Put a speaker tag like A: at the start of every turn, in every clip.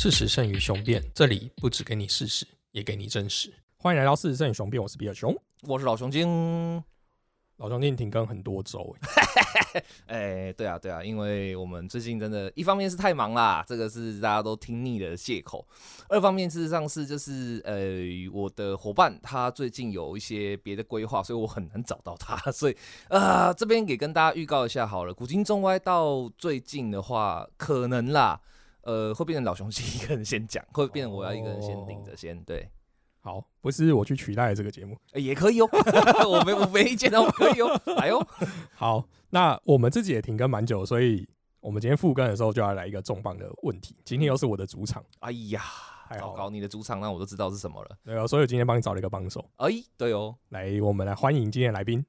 A: 事实胜于雄辩，这里不只给你事实，也给你真实。欢迎来到事实胜于雄辩，我是比尔熊。
B: 我是老熊精。
A: 老兄弟停更很多周，
B: 哎，对啊，对啊，因为我们最近真的，一方面是太忙啦，这个是大家都听腻的借口；二方面事实上是就是呃，我的伙伴他最近有一些别的规划，所以我很难找到他，所以啊，这边给跟大家预告一下好了，古今中外到最近的话，可能啦，呃，会变成老熊精一个人先讲，会变成我要一个人先顶着先对。
A: 好，不是我去取代这个节目，
B: 也可以哦。我没我没意见哦，可以哦，来哦。
A: 好，那我们自己也停更蛮久，所以我们今天复更的时候就要来一个重磅的问题。今天又是我的主场，
B: 哎呀，糟糕，你的主场那我都知道是什么了。
A: 对啊，所以今天帮你找了一个帮手。
B: 哎，对哦，
A: 来，我们来欢迎今天来宾。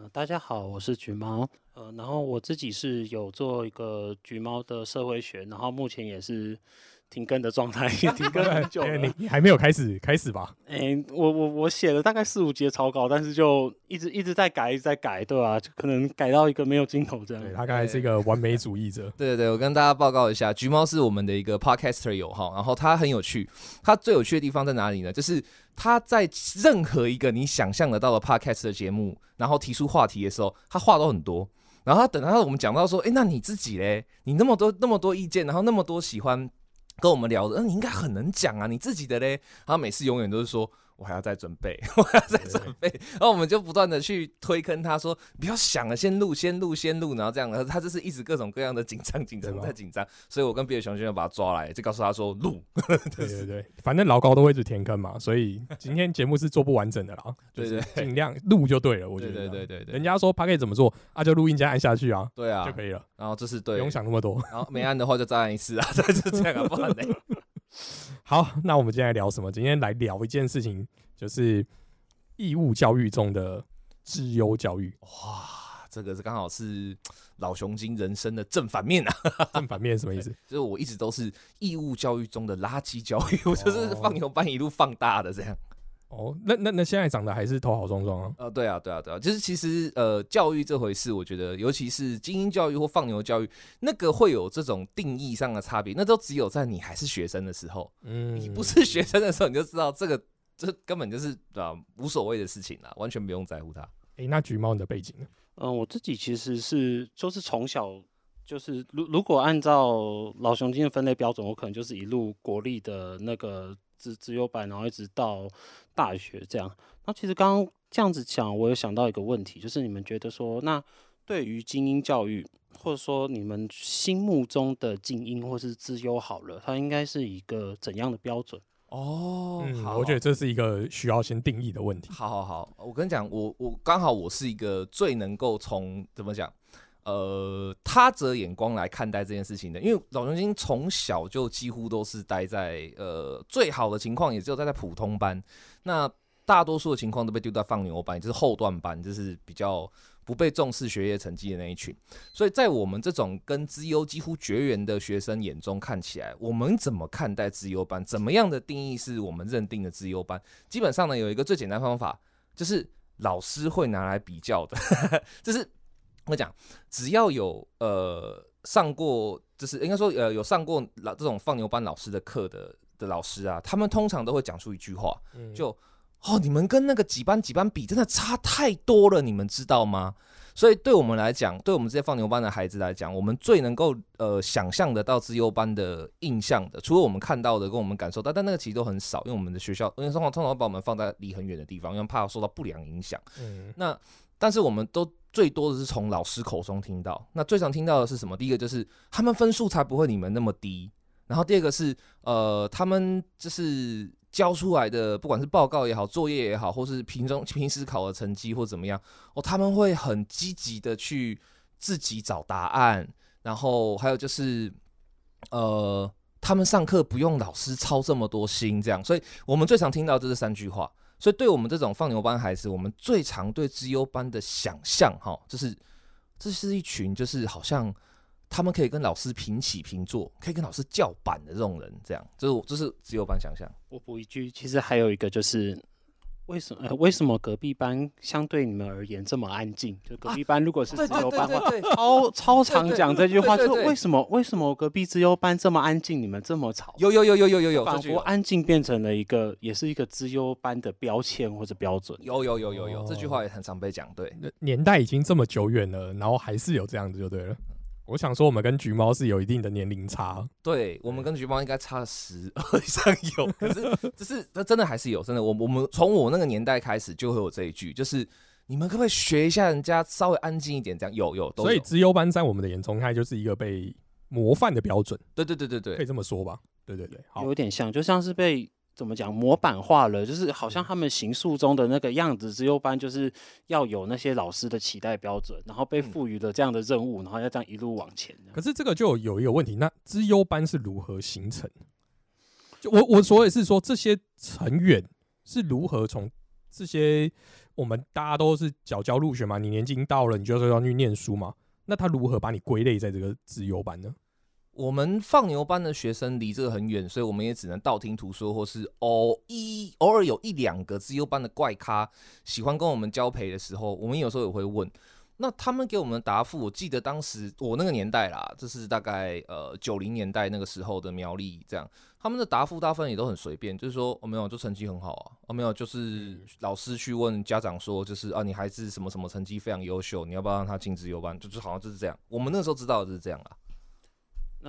C: 呃，大家好，我是橘猫。呃，然后我自己是有做一个橘猫的社会学，然后目前也是。停更的状态，停更很久了。
A: 你你还没有开始开始吧？
C: 哎，我我我写了大概四五节草稿，但是就一直一直在改，一直在改，对吧？就可能改到一个没有尽头这样。
A: 他刚才是一个完美主义者。
B: 对对对，我跟大家报告一下，橘猫是我们的一个 podcaster 友哈，然后他很有趣。他最有趣的地方在哪里呢？就是他在任何一个你想象得到的 podcast 的节目，然后提出话题的时候，他话都很多。然后他等到我们讲到说，哎，那你自己嘞？你那么多那么多意见，然后那么多喜欢。跟我们聊的，那，你应该很能讲啊，你自己的嘞。他每次永远都是说。我还要再准备，我还要再准备，然后我们就不断的去推坑他说不要想了，先录，先录，先录，然后这样，他就是一直各种各样的紧张，紧张，太紧张，所以我跟别的熊先生把他抓来，就告诉他说录，
A: 对对对，反正老高都会一直填坑嘛，所以今天节目是做不完整的啦，
B: 对对，
A: 尽量录就对了，我觉得，
B: 对对对对，
A: 人家说他可以怎么做啊，就录音加按下去啊，
B: 对啊，
A: 就可以了，
B: 然后这是对，
A: 不用想那么多，
B: 然后没按的话就再按一次啊，就这样啊，不然呢？
A: 好，那我们今天来聊什么？今天来聊一件事情。就是义务教育中的资优教育，
B: 哇，这个是刚好是老熊精人生的正反面啊！
A: 正反面什么意思？
B: 就是我一直都是义务教育中的垃圾教育，我就是放牛班一路放大的这样。
A: 哦，那那那现在长得还是头好壮壮啊？
B: 呃，对啊，对啊，对啊，就是其实呃，教育这回事，我觉得尤其是精英教育或放牛教育，那个会有这种定义上的差别，那都只有在你还是学生的时候，嗯，你不是学生的时候，你就知道这个。这根本就是啊无所谓的事情啦，完全不用在乎它。
A: 诶，那橘猫你的背景呢？
C: 嗯，我自己其实是就是从小就是如如果按照老熊精的分类标准，我可能就是一路国立的那个自自由班，然后一直到大学这样。那其实刚刚这样子讲，我有想到一个问题，就是你们觉得说，那对于精英教育，或者说你们心目中的精英或是资优好了，它应该是一个怎样的标准？
B: 哦，好
A: 我觉得这是一个需要先定义的问题。
B: 好好好，我跟你讲，我我刚好我是一个最能够从怎么讲，呃，他者眼光来看待这件事情的。因为老熊精从小就几乎都是待在呃最好的情况，也只有待在普通班，那大多数的情况都被丢到放牛班，就是后段班，就是比较。不被重视学业成绩的那一群，所以在我们这种跟资优几乎绝缘的学生眼中看起来，我们怎么看待资优班？怎么样的定义是我们认定的资优班？基本上呢，有一个最简单方法，就是老师会拿来比较的，就是我讲，只要有呃上过，就是应该说呃有上过老这种放牛班老师的课的的老师啊，他们通常都会讲出一句话，就。哦，你们跟那个几班几班比，真的差太多了，你们知道吗？所以对我们来讲，对我们这些放牛班的孩子来讲，我们最能够呃想象得到自优班的印象的，除了我们看到的跟我们感受到，但那个其实都很少，因为我们的学校因为通常通常会把我们放在离很远的地方，因为怕受到不良影响。嗯，那但是我们都最多的是从老师口中听到，那最常听到的是什么？第一个就是他们分数才不会你们那么低，然后第二个是呃他们就是。交出来的不管是报告也好，作业也好，或是平中平时考的成绩或怎么样，哦，他们会很积极的去自己找答案，然后还有就是，呃，他们上课不用老师操这么多心，这样，所以我们最常听到就是三句话。所以对我们这种放牛班孩子，我们最常对资优班的想象，哈，就是这是一群就是好像。他们可以跟老师平起平坐，可以跟老师叫板的这种人，这样，就是就是资优班想象。
C: 我补一句，其实还有一个就是，为什么、呃、为什么隔壁班相对你们而言这么安静？就隔壁班如果是
B: 对对
C: 自由班的话，超超常讲这句话，就为什么为什么隔壁资优班这么安静，你们这么吵？
B: 有有有有有有有，这
C: 仿佛安静变成了一个，也是一个资优班的标签或者标准。
B: 有有有有有，这句
A: 哦
B: 话也很常被讲，对。
A: 那年代已经这么久远了，然后还是有这样子就对了。我想说，我们跟橘猫是有一定的年龄差，
B: 对我们跟橘猫应该差十 以上有，可是只是这真的还是有，真的我我们从我那个年代开始就会有这一句，就是你们可不可以学一下人家稍微安静一点？这样有有都有
A: 所以资优班在我们的眼中，它就是一个被模范的标准，
B: 对对对对对
A: 可以，这么说吧？对对对，好，
C: 有点像，就像是被怎么讲模板化了，就是好像他们行塑中的那个样子，资优班就是要有那些老师的期待标准，然后被
B: 嗯
C: 赋予了这样的任务，然后要这样一路往前。
A: 可是这个就有一个问题，那资优班是如何形成？就我我所以是说，这些成员是如何从这些我们大家都是缴交入学嘛，你年纪到了，你就是要去念书嘛，那他如何把你归类在这个资优班呢？
B: 我们放牛班的学生离这个很远，所以我们也只能道听途说，或是偶一偶尔有一两个资优班的怪咖喜欢跟我们交陪的时候，我们有时候也会问。那他们给我们的答复，我记得当时我那个年代啦，这是大概呃九零年代那个时候的苗栗这样，他们的答复大部分也都很随便，就是说哦没有，就成绩很好啊，哦没有，就是老师去问家长说，就是啊你孩子什么什么成绩非常优秀，你要不要让他进资优班？就是好像就是这样，我们那时候知道的就是这样啊。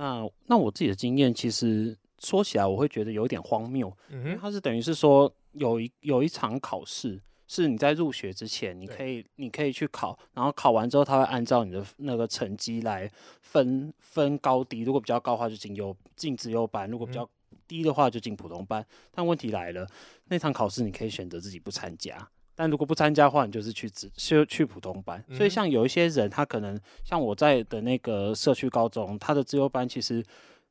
C: 那那我自己的经验，其实说起来我会觉得有点荒谬，因为
A: 嗯哼，
C: 它是等于是说有一有一场考试。是你在入学之前，你可以你可以去考，然后考完之后，他会按照你的那个成绩来分分高低。如果比较高的话，就进优进资优班；如果比较低的话，就进普通班。但问题来了，那场考试你可以选择自己不参加，但如果不参加的话，你就是去只去去普通班。所以
A: 嗯
C: 像有一些人，他可能像我在的那个社区高中，他的自由班其实。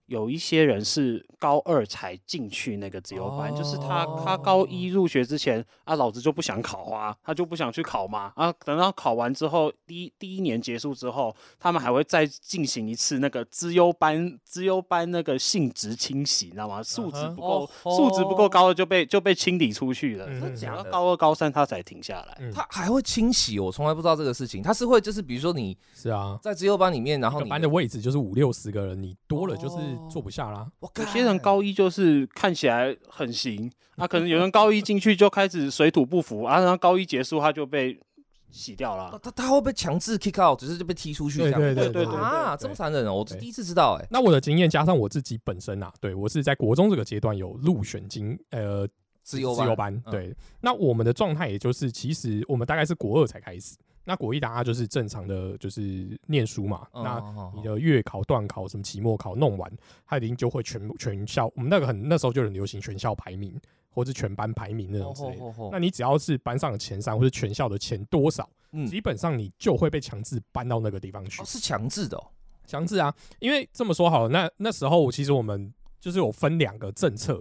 C: 有一些人是高二才进去那个资优班，就是他他高一入学之前啊，老子就不想考啊，他就不想去考嘛啊，等到考完之后，第一第一年结束之后，他们还会再进行一次那个资优班资优班那个性质清洗，你知道吗？素质不够
B: 哦
C: 素质不够高的就被就被清理出去了，
A: 嗯
C: 等
B: 假的
C: 到高二高三他才停下来。
A: 嗯
B: 他还会清洗，我从来不知道这个事情。他是会就是比如说你
A: 是啊，
B: 在资优班里面，然后你
A: 班的位置就是五六十个人，你多了就是
B: 哦
A: 坐不下啦。
B: 我
C: 有些人高一就是看起来很行，啊，可能有人高一进去就开始水土不服啊，然后高一结束他就被洗掉了
B: 他。他他会被强制 kick out，只是就被踢出去这样。
A: 对
C: 对对对
B: 啊，这么残忍哦！我
A: 对
B: 第一次知道哎。
A: 那我的经验加上我自己本身啊，对我是在国中这个阶段有入选经呃
B: 自由
A: 自由班，
B: 嗯
A: 对。那我们的状态也就是，其实我们大概是国二才开始，那国一大家就是正常的就是念书嘛，
B: 嗯
A: 那你的月考、段考、什么期末考弄完，他一定就会全全校，我们那个很那时候就很流行全校排名或是全班排名那种之类那你只要是班上的前三或是全校的前多少，
B: 嗯
A: 基本上你就会被强制搬到那个地方去
B: 哦。是强制的哦。
A: 强制啊，因为这么说好了，那那时候其实我们就是有分两个政策，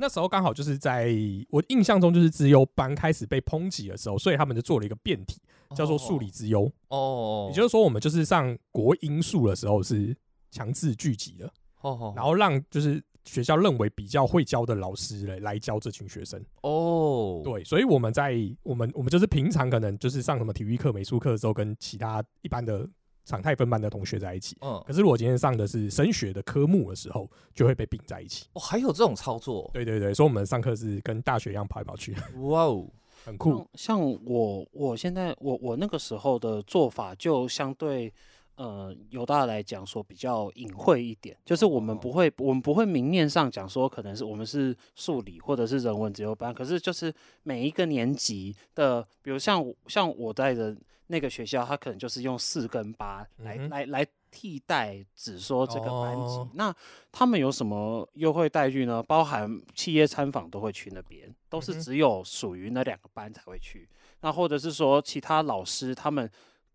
A: 那时候刚好就是在我印象中就是资优班开始被抨击的时候，所以他们就做了一个变体，叫做数理之优，
B: 哦，
A: 也就是说我们就是上国英数的时候是强制聚集的，
B: 哦。
A: 然后让就是学校认为比较会教的老师来来教这群学生。
B: 哦，
A: 对，所以我们在我们我们就是平常可能就是上什么体育课、美术课的时候，跟其他一般的常态分班的同学在一起。
B: 嗯，
A: 可是如果今天上的是升学的科目的时候，就会被并在一起。
B: 哦，还有这种操作，
A: 对对对，所以我们上课是跟大学一样跑来跑去，
B: 哇哦，
A: 很酷。
C: 像像我我现在我我那个时候的做法就相对。呃，犹大来讲说比较隐晦一点，就是我们不会，我们不会明面上讲说可能是我们是数理或者是人文自由班，可是就是每一个年级的，比如像像我在的那个学校，他可能就是用四跟八来、
A: 嗯
C: 来来替代只说这个班级。
A: 哦
C: 那他们有什么优惠待遇呢？包含企业参访都会去那边，都是只有属于那两个班才会去。那或者是说其他老师他们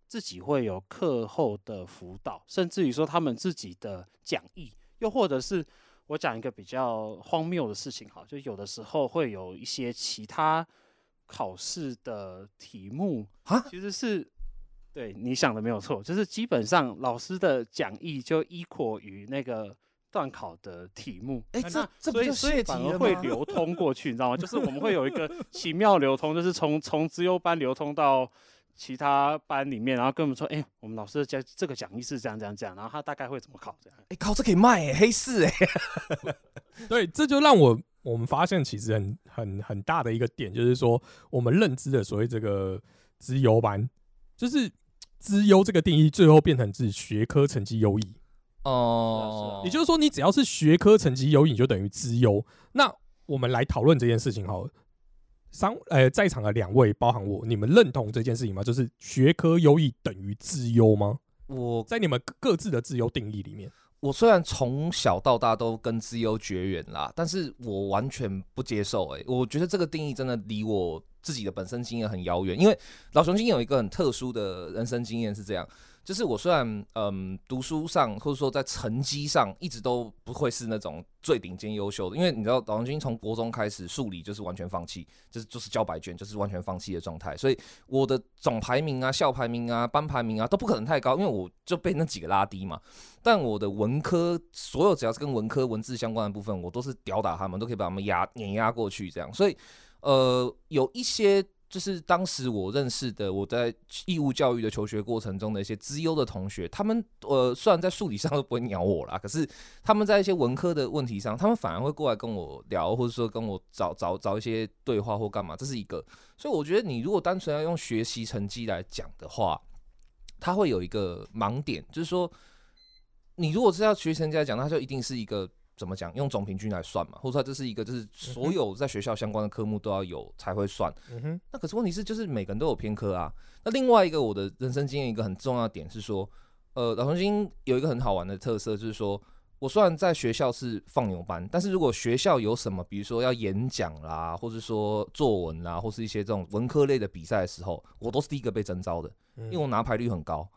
C: 自己会有课后的辅导，甚至于说他们自己的讲义，又或者是我讲一个比较荒谬的事情，哈，就有的时候会有一些其他考试的题目
B: 啊
C: 其实是。对你想的没有错，就是基本上老师的讲义就依扩于那个段考的题目。
B: 哎、
C: 那
B: 这这
C: 所以所以反？而会流通过去，你知道吗？就是我们会有一个奇妙流通，就是从 从资优班流通到其他班里面，然后跟我们说，哎、我们老师的讲这个讲义是这样这样这样，然后他大概会怎么考这样。
B: 哎、考，这可以卖哎、黑市哎、
A: 对，这就让我我们发现其实很很很大的一个点，就是说我们认知的所谓这个资优班，就是资优这个定义最后变成是学科成绩优异，
B: 哦、
A: 也就是说你只要是学科成绩优异，你就等于资优。那我们来讨论这件事情好了。三呃，在场的两位，包含我，你们认同这件事情吗？就是学科优异等于资优吗？
B: 我
A: 在你们各各自的自由定义里面，
B: 我虽然从小到大都跟自由绝缘啦，但是我完全不接受、欸。我觉得这个定义真的离我自己的本身经验很遥远。因为老熊经验有一个很特殊的人生经验是这样，就是我虽然嗯读书上或者说在成绩上一直都不会是那种最顶尖优秀的，因为你知道老熊经从国中开始数理就是完全放弃，就是就是交白卷，就是完全放弃的状态，所以我的总排名啊、校排名啊、班排名啊都不可能太高，因为我就被那几个拉低嘛。但我的文科所有只要是跟文科文字相关的部分，我都是吊打他们，都可以把他们压碾压过去这样。所以，呃，有一些就是当时我认识的，我在义务教育的求学过程中的一些资优的同学，他们呃虽然在数理上都不会鸟我啦，可是他们在一些文科的问题上，他们反而会过来跟我聊，或者说跟我找找找一些对话或干嘛，这是一个。所以我觉得你如果单纯要用学习成绩来讲的话，他会有一个盲点，就是说。你如果是要学习成绩来讲，那就一定是一个怎么讲，用总平均来算嘛，或者说这是一个就是所有在学校相关的科目都要有才会算。
A: 嗯哼，
B: 那可是问题是，就是每个人都有偏科啊。那另外一个我的人生经验一个很重要的点是说，呃，老重新有一个很好玩的特色，就是说我虽然在学校是放牛班，但是如果学校有什么，比如说要演讲啦，或者说作文啦，或是一些这种文科类的比赛的时候，我都是第一个被征召的。
A: 因
B: 因为我拿牌率很高。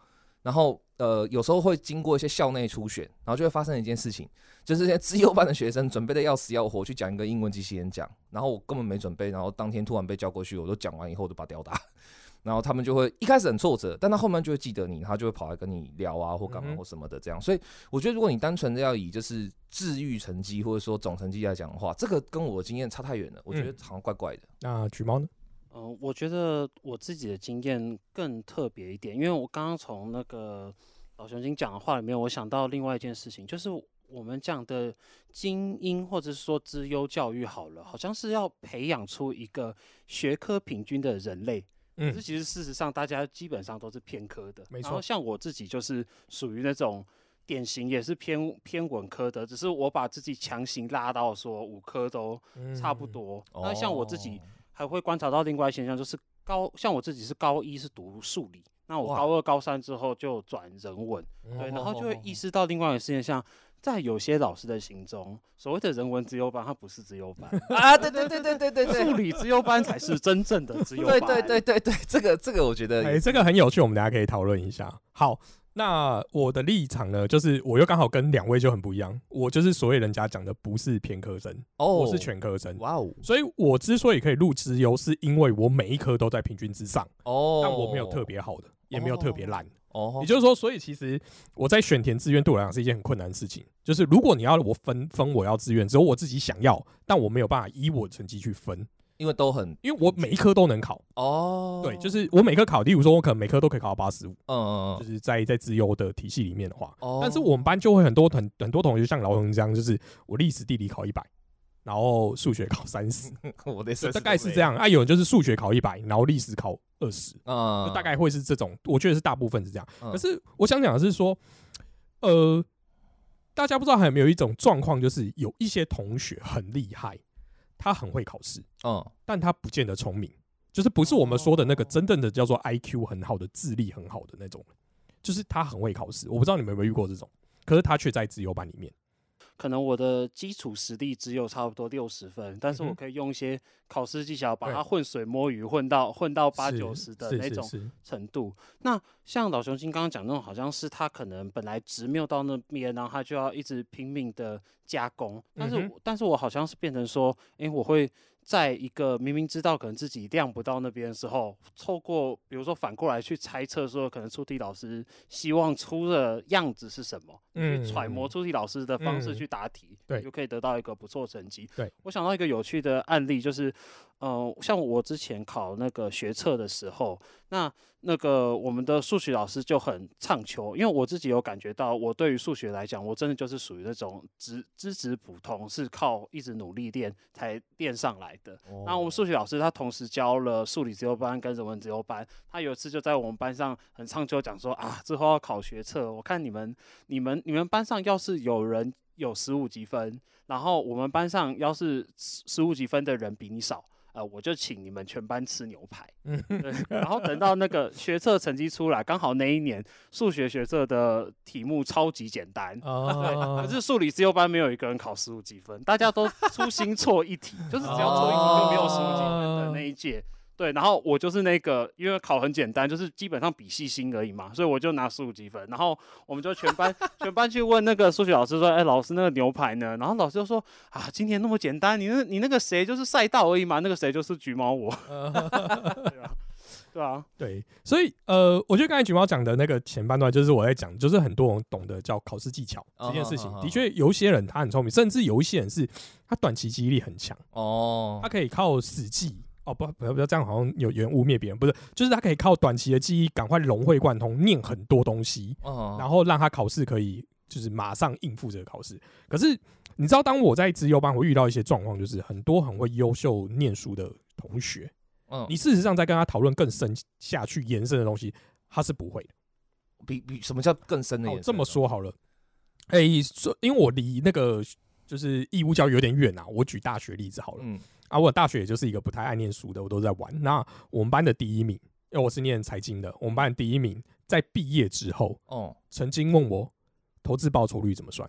B: 然后呃，有时候会经过一些校内初选，然后就会发生一件事情，就是这些自优班的学生准备的要死要活去讲一个英文机器演讲，然后我根本没准备，然后当天突然被叫过去，我都讲完以后就把吊打，然后他们就会一开始很挫折，但他后面就会记得你，他就会跑来跟你聊啊或干嘛或什么的这样。所以我觉得如果你单纯的要以就是治愈成绩或者说总成绩来讲的话，这个跟我的经验差太远了，我觉得好像怪怪的。
A: 那橘猫呢？
C: 嗯、我觉得我自己的经验更特别一点，因为我刚刚从那个老熊精讲的话里面，我想到另外一件事情，就是我们讲的精英或者是说资优教育好了，好像是要培养出一个学科平均的人类。可是
A: 嗯
C: 其实事实上，大家基本上都是偏科的。
A: 没错
C: 然后像我自己就是属于那种典型也是偏偏文科的，只是我把自己强行拉到说五科都差不
A: 嗯。
C: 多。那像我自
B: 哦
C: 己还会观察到另外现象，就是高像我自己是高一是读数理，那我高二高三之后就转人文，
A: 嗯
C: 对，
B: 哦
C: 然后就会意识到另外一个现象。在有些老师的心中，所谓的人文资优班，它不是资优班，
B: 啊，对对对对对对对
C: 数理资优班才是真正的资优班。
B: 对对对对对，这个这个我觉得
A: 哎、这个很有趣，我们大家可以讨论一下。好，那我的立场呢，就是我又刚好跟两位就很不一样，我就是所谓人家讲的不是偏科生，
B: 哦，
A: 我是全科生。
B: 哇哦
A: 所以我之所以可以入职优，是因为我每一科都在平均之上，
B: 哦，
A: 但我没有特别好的，也没有特别烂。
B: 哦，
A: 也就是说，所以其实我在选填志愿对我来讲是一件很困难的事情。就是如果你要我分分我要志愿，只有我自己想要，但我没有办法依我的成绩去分，
B: 因为都很
A: 因为我每一科都能考。
B: 哦，
A: 对，就是我每科考，例如说我可能每科都可以考到八十五，
B: 嗯嗯
A: 就是在在自优的体系里面的话，
B: 哦
A: 但是我们班就会很多很很多同学像老洪这样，就是我历史地理考一百，然后数学考三十，
B: 嗯，我的
A: 大概是这，样。啊，有人就是数学考一百，然后历史考二十，
B: 嗯
A: 就大概会是这种，我觉得是大部分是这样。
B: 嗯
A: 可是我想讲的是说，呃，大家不知道还有没有一种状况，就是有一些同学很厉害，他很会考试，
B: 嗯
A: 但他不见得聪明，就是不是我们说的那个
C: 哦
A: 真正的叫做 IQ 很好的、智力很好的那种，就是他很会考试。我不知道你们有没有遇过这种，可是他却在自由班里面。
C: 可能我的基础实力只有差不多六十分，但是我可以用一些考试技巧把它混水摸鱼，混到混到八
A: 是
C: 九十的那种程度。那像老雄心刚刚讲那种，好像是他可能本来值没有到那边，然后他就要一直拼命的加工。但是但是我好像是变成说，诶，我会在一个明明知道可能自己量不到那边的时候，透过比如说反过来去猜测说，可能出题老师希望出的样子是什么，
A: 嗯
C: 去揣摩出题老师的方式
A: 嗯。
C: 去答题，
A: 对。
C: 就可以得到一个不错成绩。
A: 对。
C: 我想到一个有趣的案例，就是呃，像我之前考那个学测的时候，那那个我们的数学老师就很唱秋，因为我自己有感觉到，我对于数学来讲，我真的就是属于那种资资质普通，是靠一直努力练才练上来的。那我们数学老师他同时教了数理自由班跟人文自由班，他有一次就在我们班上很唱秋讲说啊，之后要考学测，我看你们、你们、你们班上要是有人有十五积分，然后我们班上要是十五积分的人比你少。呃，我就请你们全班吃牛排。然后等到那个学测成绩出来，刚好那一年数学学测的题目超级简单，
A: 对
C: 可是数理自由班没有一个人考十五几分，大家都粗心错一题，就是只要错一题就没有十五几分的那一届。对，然后我就是那个，因为考很简单，就是基本上比细心而已嘛，所以我就拿十五积分。然后我们就全班全班去问那个数学老师说：“哎，老师那个牛排呢？”然后老师就说：“啊，今天那么简单，你那你那个谁就是赛道而已嘛，那个谁就是橘猫我。”对啊，对啊，
A: 对，所以呃，我觉得刚才橘猫讲的那个前半段，就是我在讲，就是很多人懂得叫考试技巧这件事情。的确，有一些人他很聪明，甚至有一些人是他短期记忆力很强，
B: 哦
A: 他，可以靠死记。哦不不要不要这样，好像有有人污蔑别人，不是，就是他可以靠短期的记忆赶快融会贯通，念很多东西，
B: 哦
A: 然后让他考试可以就是马上应付这个考试。可是你知道，当我在资优班，我遇到一些状况，就是很多很会优秀念书的同学，
B: 嗯
A: 你事实上在跟他讨论更深下去延伸的东西，他是不会的。
B: 比比什么叫更深的
A: 哦
B: 眼，
A: 这么说好了，哎、说因为我离那个就是义务教育有点远啊，我举大学例子好了。
B: 嗯
A: 啊，我大学也就是一个不太爱念书的，我都在玩。那我们班的第一名，因为我是念财经的，我们班的第一名在毕业之后，
B: 哦
A: 曾经问我投资报酬率怎么算。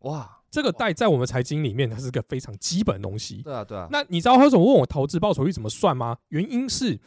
B: 哇，
A: 这个在在我们财经里面，它是个非常基本的东西。
B: 对啊对啊，
A: 那你知道他为什么问我投资报酬率怎么算吗？原因是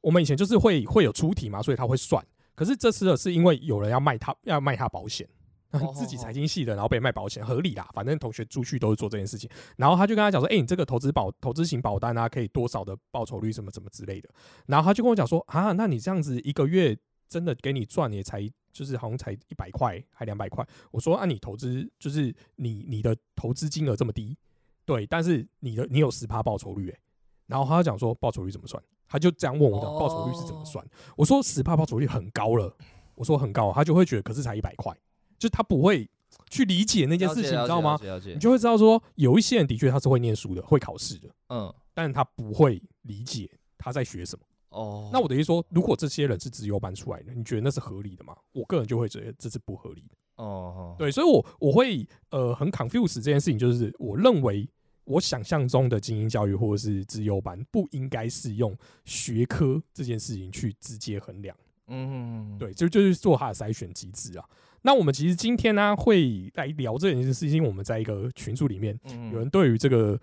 A: 我们以前就是会会有出题嘛，所以他会算。可是这次的是因为有人要卖他要卖他保险，
B: 哦
A: 自己财经系的，然后被卖保险，合理啦。反正同学出去都是做这件事情。然后他就跟他讲说：“哎、你这个投资保投资型保单啊，可以多少的报酬率什么什么之类的。”然后他就跟我讲说：“啊，那你这样子一个月真的给你赚也才就是好像才一百块还两百块。”我说：“啊，你投资就是你你的投资金额这么低，对，但是你的你有十趴报酬率、欸，然后他就讲说报酬率怎么算？他就这样问我讲报酬率是怎么算？我说十趴报酬率很高了，我说很高，他就会觉得可是才一百块，就他不会去理解那件事情，你知道吗？？你就会知道说，有一些人的确他是会念书的，会考试的，
B: 嗯
A: 但是他不会理解他在学什么。
B: 哦，
A: 那我的意思说，如果这些人是自由班出来的，你觉得那是合理的吗？我个人就会觉得这是不合理的。
B: 哦哦
A: 对，所以我我会呃很 confuse 这件事情，就是我认为我想象中的精英教育或者是自由班不应该是用学科这件事情去直接衡量。
B: 嗯
A: 对，就就是做它的筛选机制啊。那我们其实今天呢、会来聊这件事情，我们在一个群组里面，
B: 嗯
A: 有人对于这个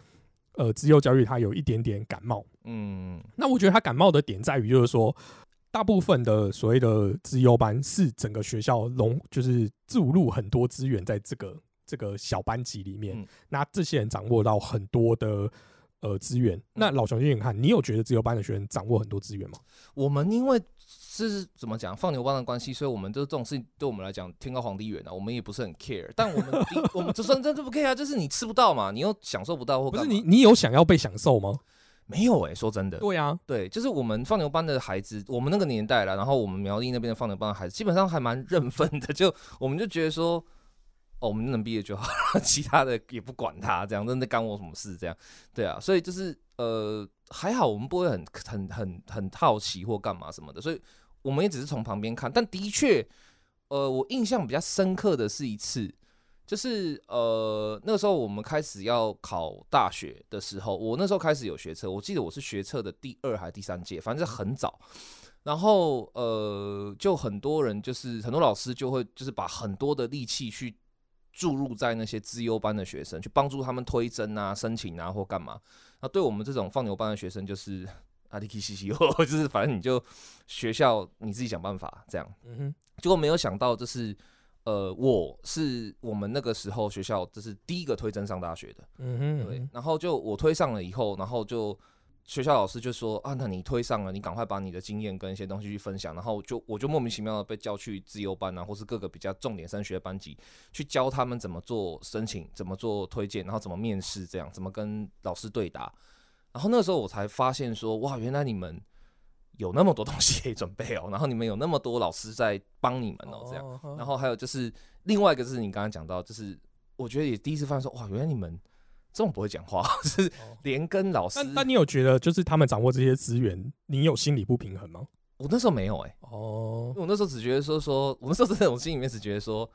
A: 呃自由教育他有一点点感冒。
B: 嗯
A: 那我觉得他感冒的点在于，就是说，大部分的所谓的资优班是整个学校融，就是注入很多资源在这个这个小班级里面。
B: 嗯
A: 那这些人掌握到很多的呃资源。那老熊先生看，你有觉得自由班的学生掌握很多资源吗？
B: 我们因为是怎么讲放牛班的关系，所以我们就这种事情对我们来讲天高皇帝远啊，我们也不是很 care。但我们我们就算真的不 care 啊，就是你吃不到嘛，你又享受不到或
A: 不是你，你有想要被享受吗？
B: 没有哎、说真的，
A: 对啊，
B: 对，就是我们放牛班的孩子，我们那个年代了，然后我们苗栗那边的放牛班的孩子，基本上还蛮认分的，就我们就觉得说，哦，我们能毕业就好了，其他的也不管他，这样真的干我什么事？这样，对啊，所以就是呃，还好我们不会很很很很好奇或干嘛什么的，所以我们也只是从旁边看，但的确，呃，我印象比较深刻的是一次。就是呃，那个时候我们开始要考大学的时候，我那时候开始有学测，我记得我是学测的第二还是第三届，反正是很早。然后呃，就很多人就是很多老师就会就是把很多的力气去注入在那些资优班的学生，去帮助他们推甄啊、申请啊或干嘛。那对我们这种放牛班的学生，就是阿迪 K 西西，就是反正你就学校你自己想办法这样。
A: 嗯哼，
B: 结果没有想到，就是呃，我是我们那个时候学校就是第一个推甄上大学的，
A: 嗯哼，
B: 对，然后就我推上了以后，然后就学校老师就说啊，那你推上了，你赶快把你的经验跟一些东西去分享，然后就我就莫名其妙的被叫去自由班啊，或是各个比较重点升学班级，去教他们怎么做申请，怎么做推荐，然后怎么面试，这样怎么跟老师对答。然后那时候我才发现说，哇，原来你们有那么多东西可以准备哦，然后你们有那么多老师在帮你们哦，这样。
A: 样
B: 然后还有就是另外一个就是你刚刚讲到，就是我觉得也第一次发现说，哇，原来你们这么不会讲话，是
A: 哦
B: 连跟老师
A: 但，但你有觉得就是他们掌握这些资源，你有心理不平衡吗？
B: 我那时候没有哎、
A: 哦，
B: 我那时候只觉得说说，我那时候真的我心里面只觉得说，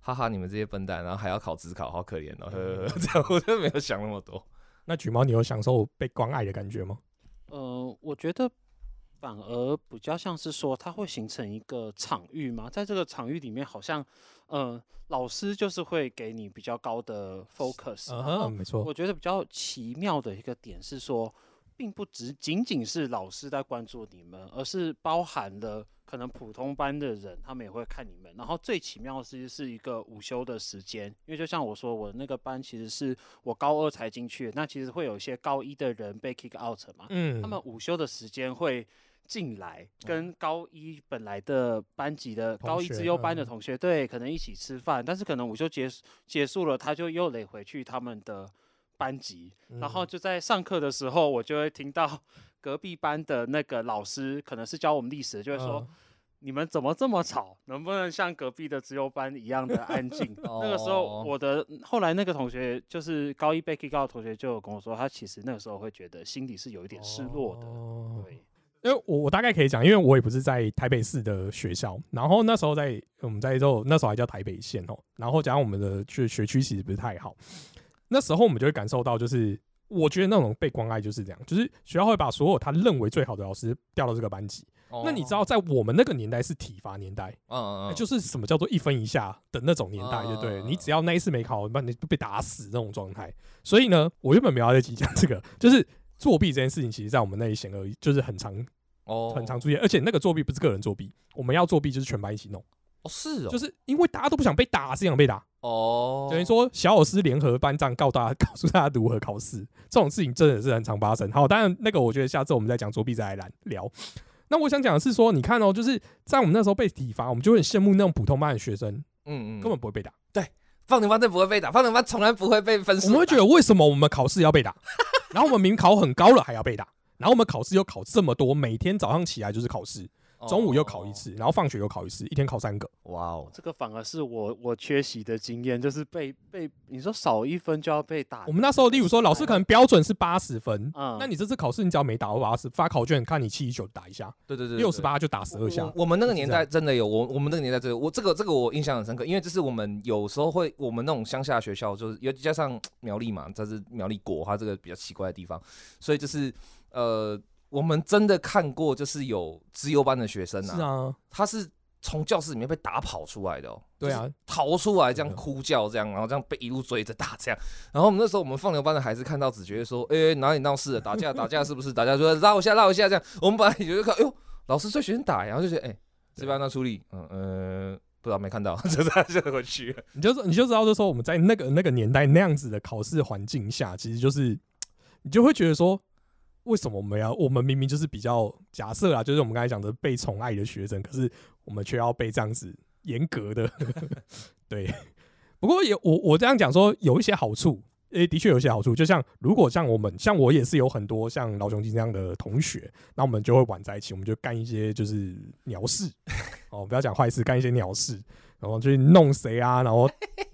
B: 哈哈，你们这些笨蛋，然后还要考职考，好可怜哦，呵呵呵，这样我就没有想那么多。
A: 那橘猫，你有享受被关爱的感觉吗？
C: 呃，我觉得反而比较像是说，它会形成一个场域嘛，在这个场域里面，好像呃，老师就是会给你比较高的 focus，、
A: 嗯没错，
C: 我觉得比较奇妙的一个点是说，并不只仅仅是老师在关注你们，而是包含了可能普通班的人，他们也会看你们。然后最奇妙的是是一个午休的时间，因为就像我说，我那个班其实是我高二才进去的，那其实会有一些高一的人被 kick out 嘛，
A: 嗯，
C: 他们午休的时间会进来，跟高一本来的班级的高一资优班的
A: 嗯。
C: 同学，对，可能一起吃饭，但是可能午休结束结束了，他就又得回去他们的班级，然后
A: 嗯。
C: 就在上课的时候，我就会听到隔壁班的那个老师，可能是教我们历史的，就会说。
A: 嗯
C: 你们怎么这么吵？能不能像隔壁的自由班一样的安静？那个时候，
B: 哦
C: 我的后来那个同学就是高一被 kick out 的同学，就有跟我说，他其实那个时候会觉得心里是有一点失落的。
A: 哦
C: 对，
A: 因为我我大概可以讲，因为我也不是在台北市的学校，然后那时候在我们在之后那时候还叫台北县哦，然后加上我们的学学区其实不是太好，那时候我们就会感受到，就是我觉得那种被关爱就是这样，就是学校会把所有他认为最好的老师调到这个班级。那你知道，在我们那个年代是体罚年代，
B: 哦，嗯
A: 就是什么叫做一分一下的那种年代，就对你只要那一次没考，那你就被打死那种状态。所以呢，我原本没有要在这集讲这个，就是作弊这件事情，其实在我们那里显而易，就是很常
B: 哦
A: 很常出现，而且那个作弊不是个人作弊，我们要作弊就是全班一起弄，
B: 哦是哦，
A: 就是因为大家都不想被打，是想被打，
B: 哦，
A: 等于说小老师联合班长告大家，告诉大家如何考试，这种事情真的是很常发生。好，当然那个我觉得下次我们再讲作弊再来聊。那我想讲的是说，你看哦，就是在我们那时候被体罚，我们就很羡慕那种普通班的学生，
B: 嗯嗯，
A: 根本不会被打。
B: 对放牛班真不会被打，放牛班从来不会被分数。
A: 我们会觉得为什么我们考试要被打，然后我们明明考很高了还要被打，然后我们考试又考这么多，每天早上起来就是考试，中午又考一次，然后放学又考一次，一天考三个。
B: 哦，哇哦，
C: 这个反而是我我缺席的经验，就是被被你说少一分就要被打。
A: 我们那时候，例如说老师可能标准是八十分，
C: 嗯
A: 那你这次考试你只要没打到八十，发考卷看你七十九打一下，
B: 对对对，对
A: 六十。八就打十二下
B: 我。我们那个年代真的有我我们那个年代真的我这个这个我印象很深刻，因为这是我们有时候会我们那种乡下学校，就是尤其加上苗栗嘛，这是苗栗国，它这个比较奇怪的地方，所以就是呃，我们真的看过，就是有资优班的学生啊，
A: 是啊，
B: 他是从教室里面被打跑出来的哦，
A: 对啊，
B: 逃出来这样哭叫这样，然后这样被一路追着打这样。然后我们那时候我们放牛班的孩子看到，只觉得说，哎、哪里闹事了？打架打架是不是？打架说绕一下绕一下这样。我们本来也觉得看，哎呦，老师对学生打，然后就觉得，哎、这边要处理，嗯呃，不知道没看到，就这样就回去。
A: 你就你就知道，就说我们在那个那个年代那样子的考试环境下，其实就是你就会觉得说，为什么我们要我们明明就是比较假设啊，就是我们刚才讲的被宠爱的学生，可是我们却要被这样子严格的 对。不过也我我这样讲说有一些好处，诶、的确有一些好处。就像如果像我们像我也是有很多像老熊精这样的同学，那我们就会玩在一起，我们就干一些就是鸟事 哦，不要讲坏事，干一些鸟事。然后去弄谁啊，然后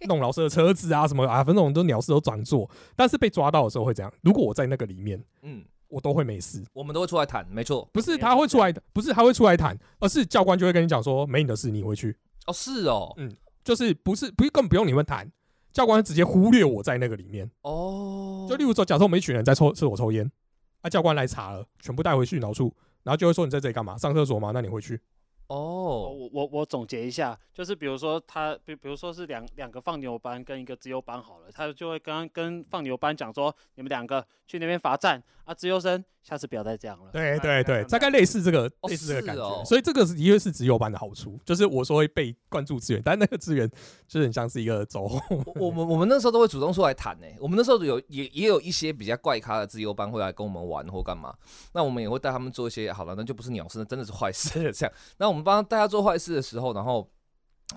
A: 弄老师的车子啊，什么啊，反正我们都鸟事都转做。但是被抓到的时候会怎样？如果我在那个里面，
B: 嗯，
A: 我都会没事。
B: 我们都会出来谈，没错。
A: 不是他会出来，不是他会出来谈，而是教官就会跟你讲说，没你的事，你回去。
B: 哦，是哦，嗯
A: 就是不是不是根本不用你们谈，教官直接忽略我在那个里面。
B: 哦，
A: 就例如说，假设我们一群人在抽厕所抽烟，啊，教官来查了，全部带回训导处，然后就会说你在这里干嘛？上厕所吗？那你回去。
C: 哦，我我我总结一下，就是比如说他，比比如说是两两个放牛班跟一个自由班好了，他就会跟跟放牛班讲说，你们两个去那边罚站啊，自由生下次不要再这样了。
A: 对对对，
C: 大概
A: 类似这个
B: 哦
A: 类似这个感觉，
B: 哦
A: 所以这个是的确是直邮班的好处，就是我说会被灌注资源，但那个资源就是很像是一个走后，
B: 我我们我们那时候都会主动出来谈呢、我们那时候有也也有一些比较怪咖的自由班会来跟我们玩或干嘛，那我们也会带他们做一些好了，那就不是鸟事，那真的是坏事了这样。那我们帮大家做坏事的时候，然后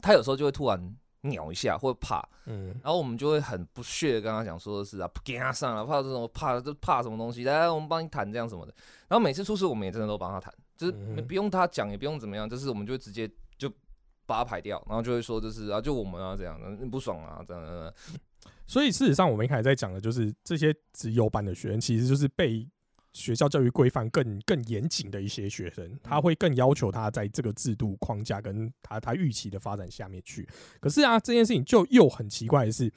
B: 他有时候就会突然鸟一下或者怕，
A: 嗯，
B: 然后我们就会很不屑的跟他讲说的是啊，不给他上了，怕这种怕这怕什么东西，来我们帮你谈这样什么的。然后每次出事我们也真的都帮他谈，就是不用他讲也不用怎么样，就是我们就直接就把他排掉，然后就会说就是啊就我们啊这样，你不爽啊这样这样。
A: 所以事实上我们一开始在讲的就是这些直邮班的学员，其实就是被学校教育规范更更严谨的一些学生，他会更要求他在这个制度框架跟他他预期的发展下面去。可是啊，这件事情就又很奇怪的是，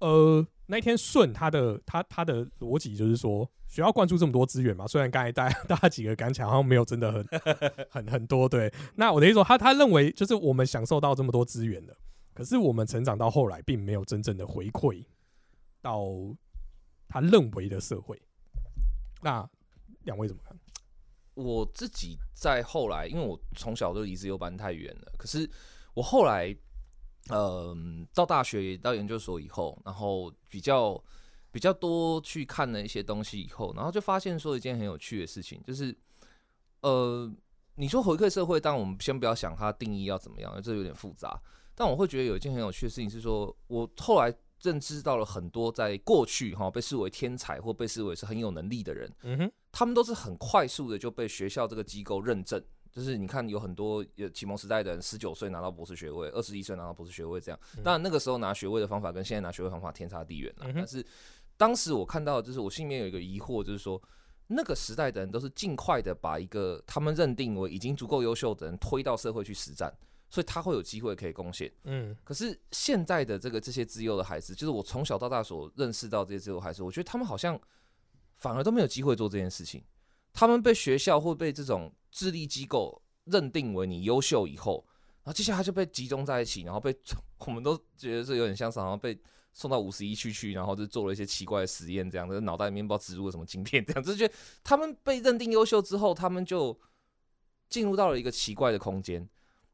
A: 呃，那天顺他的他他的逻辑就是说，学校灌注这么多资源嘛，虽然刚才大家大家几个感起来好像没有真的很 很很多，对。那我的意思说，他他认为就是我们享受到这么多资源了，可是我们成长到后来，并没有真正的回馈到他认为的社会。那两位怎么看？
B: 我自己在后来，因为我从小就离自由班太远了，可是我后来，呃，到大学到研究所以后，然后比较比较多去看了一些东西以后，然后就发现说一件很有趣的事情，就是，呃，你说回馈社会，但我们先不要想它定义要怎么样，这有点复杂。但我会觉得有一件很有趣的事情是说，我后来认知到了很多在过去哈被视为天才或被视为是很有能力的人，
A: 嗯哼，
B: 他们都是很快速的就被学校这个机构认证。就是你看，有很多呃启蒙时代的人，十九岁拿到博士学位，二十一岁拿到博士学位，这样。
A: 嗯
B: 当然那个时候拿学位的方法跟现在拿学位方法天差地远了。
A: 嗯
B: 但是当时我看到，就是我心里面有一个疑惑，就是说那个时代的人都是尽快的把一个他们认定为已经足够优秀的人推到社会去实战，所以他会有机会可以贡献。
A: 嗯
B: 可是现在的这个这些自幼的孩子，就是我从小到大所认识到这些自幼孩子，我觉得他们好像反而都没有机会做这件事情。他们被学校或被这种智力机构认定为你优秀以后，然后接下来就被集中在一起，然后被 我们都觉得这有点像是好像被送到五十一区去，然后就做了一些奇怪的实验，这样的脑袋里面不知道植入了什么晶片，这样 就觉得他们被认定优秀之后，他们就进入到了一个奇怪的空间。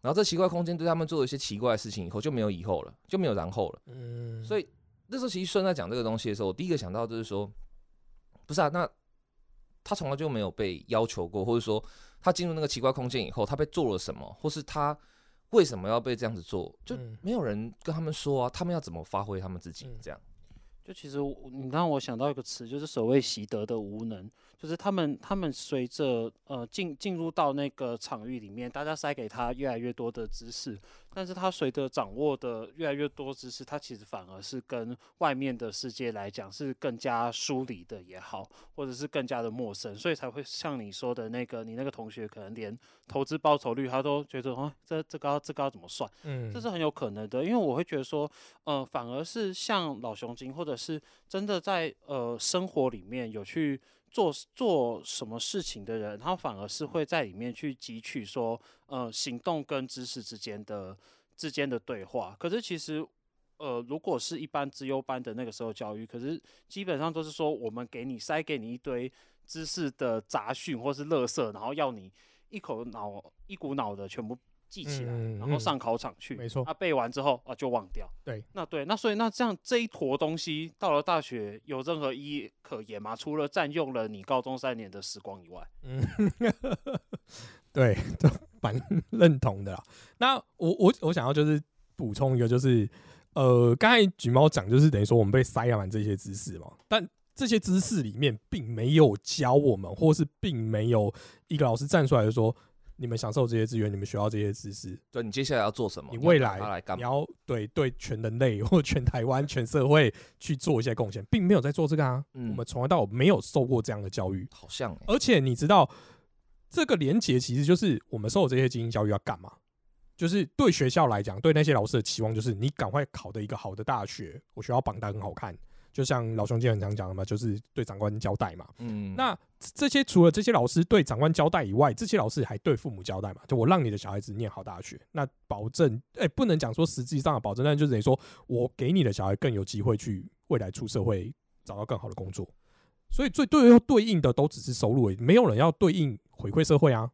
B: 然后这奇怪空间对他们做了一些奇怪的事情以后，就没有以后了，就没有然后了。
A: 嗯，
B: 所以那时候其实顺在讲这个东西的时候，我第一个想到就是说，不是啊，那他从来就没有被要求过，或者说他进入那个奇怪空间以后，他被做了什么，或是他为什么要被这样子做，就
A: 嗯
B: 没有人跟他们说啊，他们要怎么发挥他们自己
A: 嗯
B: 这样。
C: 就其实你让我想到一个词，就是所谓习得的无能，就是他们他们随着呃进进入到那个场域里面，大家塞给他越来越多的知识，但是他随着掌握的越来越多知识，他其实反而是跟外面的世界来讲是更加疏离的也好，或者是更加的陌生，所以才会像你说的那个，你那个同学可能连投资报酬率他都觉得哦，这这个要这个要怎么算？
A: 嗯
C: 这是很有可能的，因为我会觉得说，呃，反而是像老熊精，或者是真的在呃生活里面有去做做什么事情的人，他反而是会在里面去汲取说，呃，行动跟知识之间的之间的对话。可是其实，呃，如果是一般资优班的那个时候教育，可是基本上都是说，我们给你塞给你一堆知识的杂讯或是垃圾，然后要你一口脑一股脑的全部记起来，
A: 嗯嗯嗯
C: 然后上考场去。
A: 没错
C: 啊，背完之后啊就忘掉。
A: 对，
C: 那对，那所以那这样这一坨东西到了大学有任何意义可言吗？除了占用了你高中三年的时光以外，
A: 嗯，对，都蛮认同的啦。那我我我想要就是补充一个，就是呃，刚才橘猫讲就是等于说我们被塞满这些知识嘛，但这些知识里面并没有教我们，或是并没有一个老师站出来就说，你们享受这些资源，你们学到这些知识，
B: 对你接下来要做什么？
A: 你未来你？要对对全人类 或全台湾全社会去做一些贡献，并没有在做这个啊。
B: 嗯
A: 我们从来到没有受过这样的教育，
B: 好像、欸，
A: 而且你知道，这个连结其实就是我们受这些精英教育要干嘛？就是对学校来讲，对那些老师的期望就是你赶快考的一个好的大学，我学校榜单很好看，就像老兄今天很常讲的嘛，就是对长官交代嘛。
B: 嗯，
A: 那这些除了这些老师对长官交代以外，这些老师还对父母交代嘛？就我让你的小孩子念好大学，那保证哎、不能讲说实际上的保证，但就等于说我给你的小孩更有机会去未来出社会找到更好的工作。所以最对要对应的都只是收入而已，没有人要对应回馈社会啊。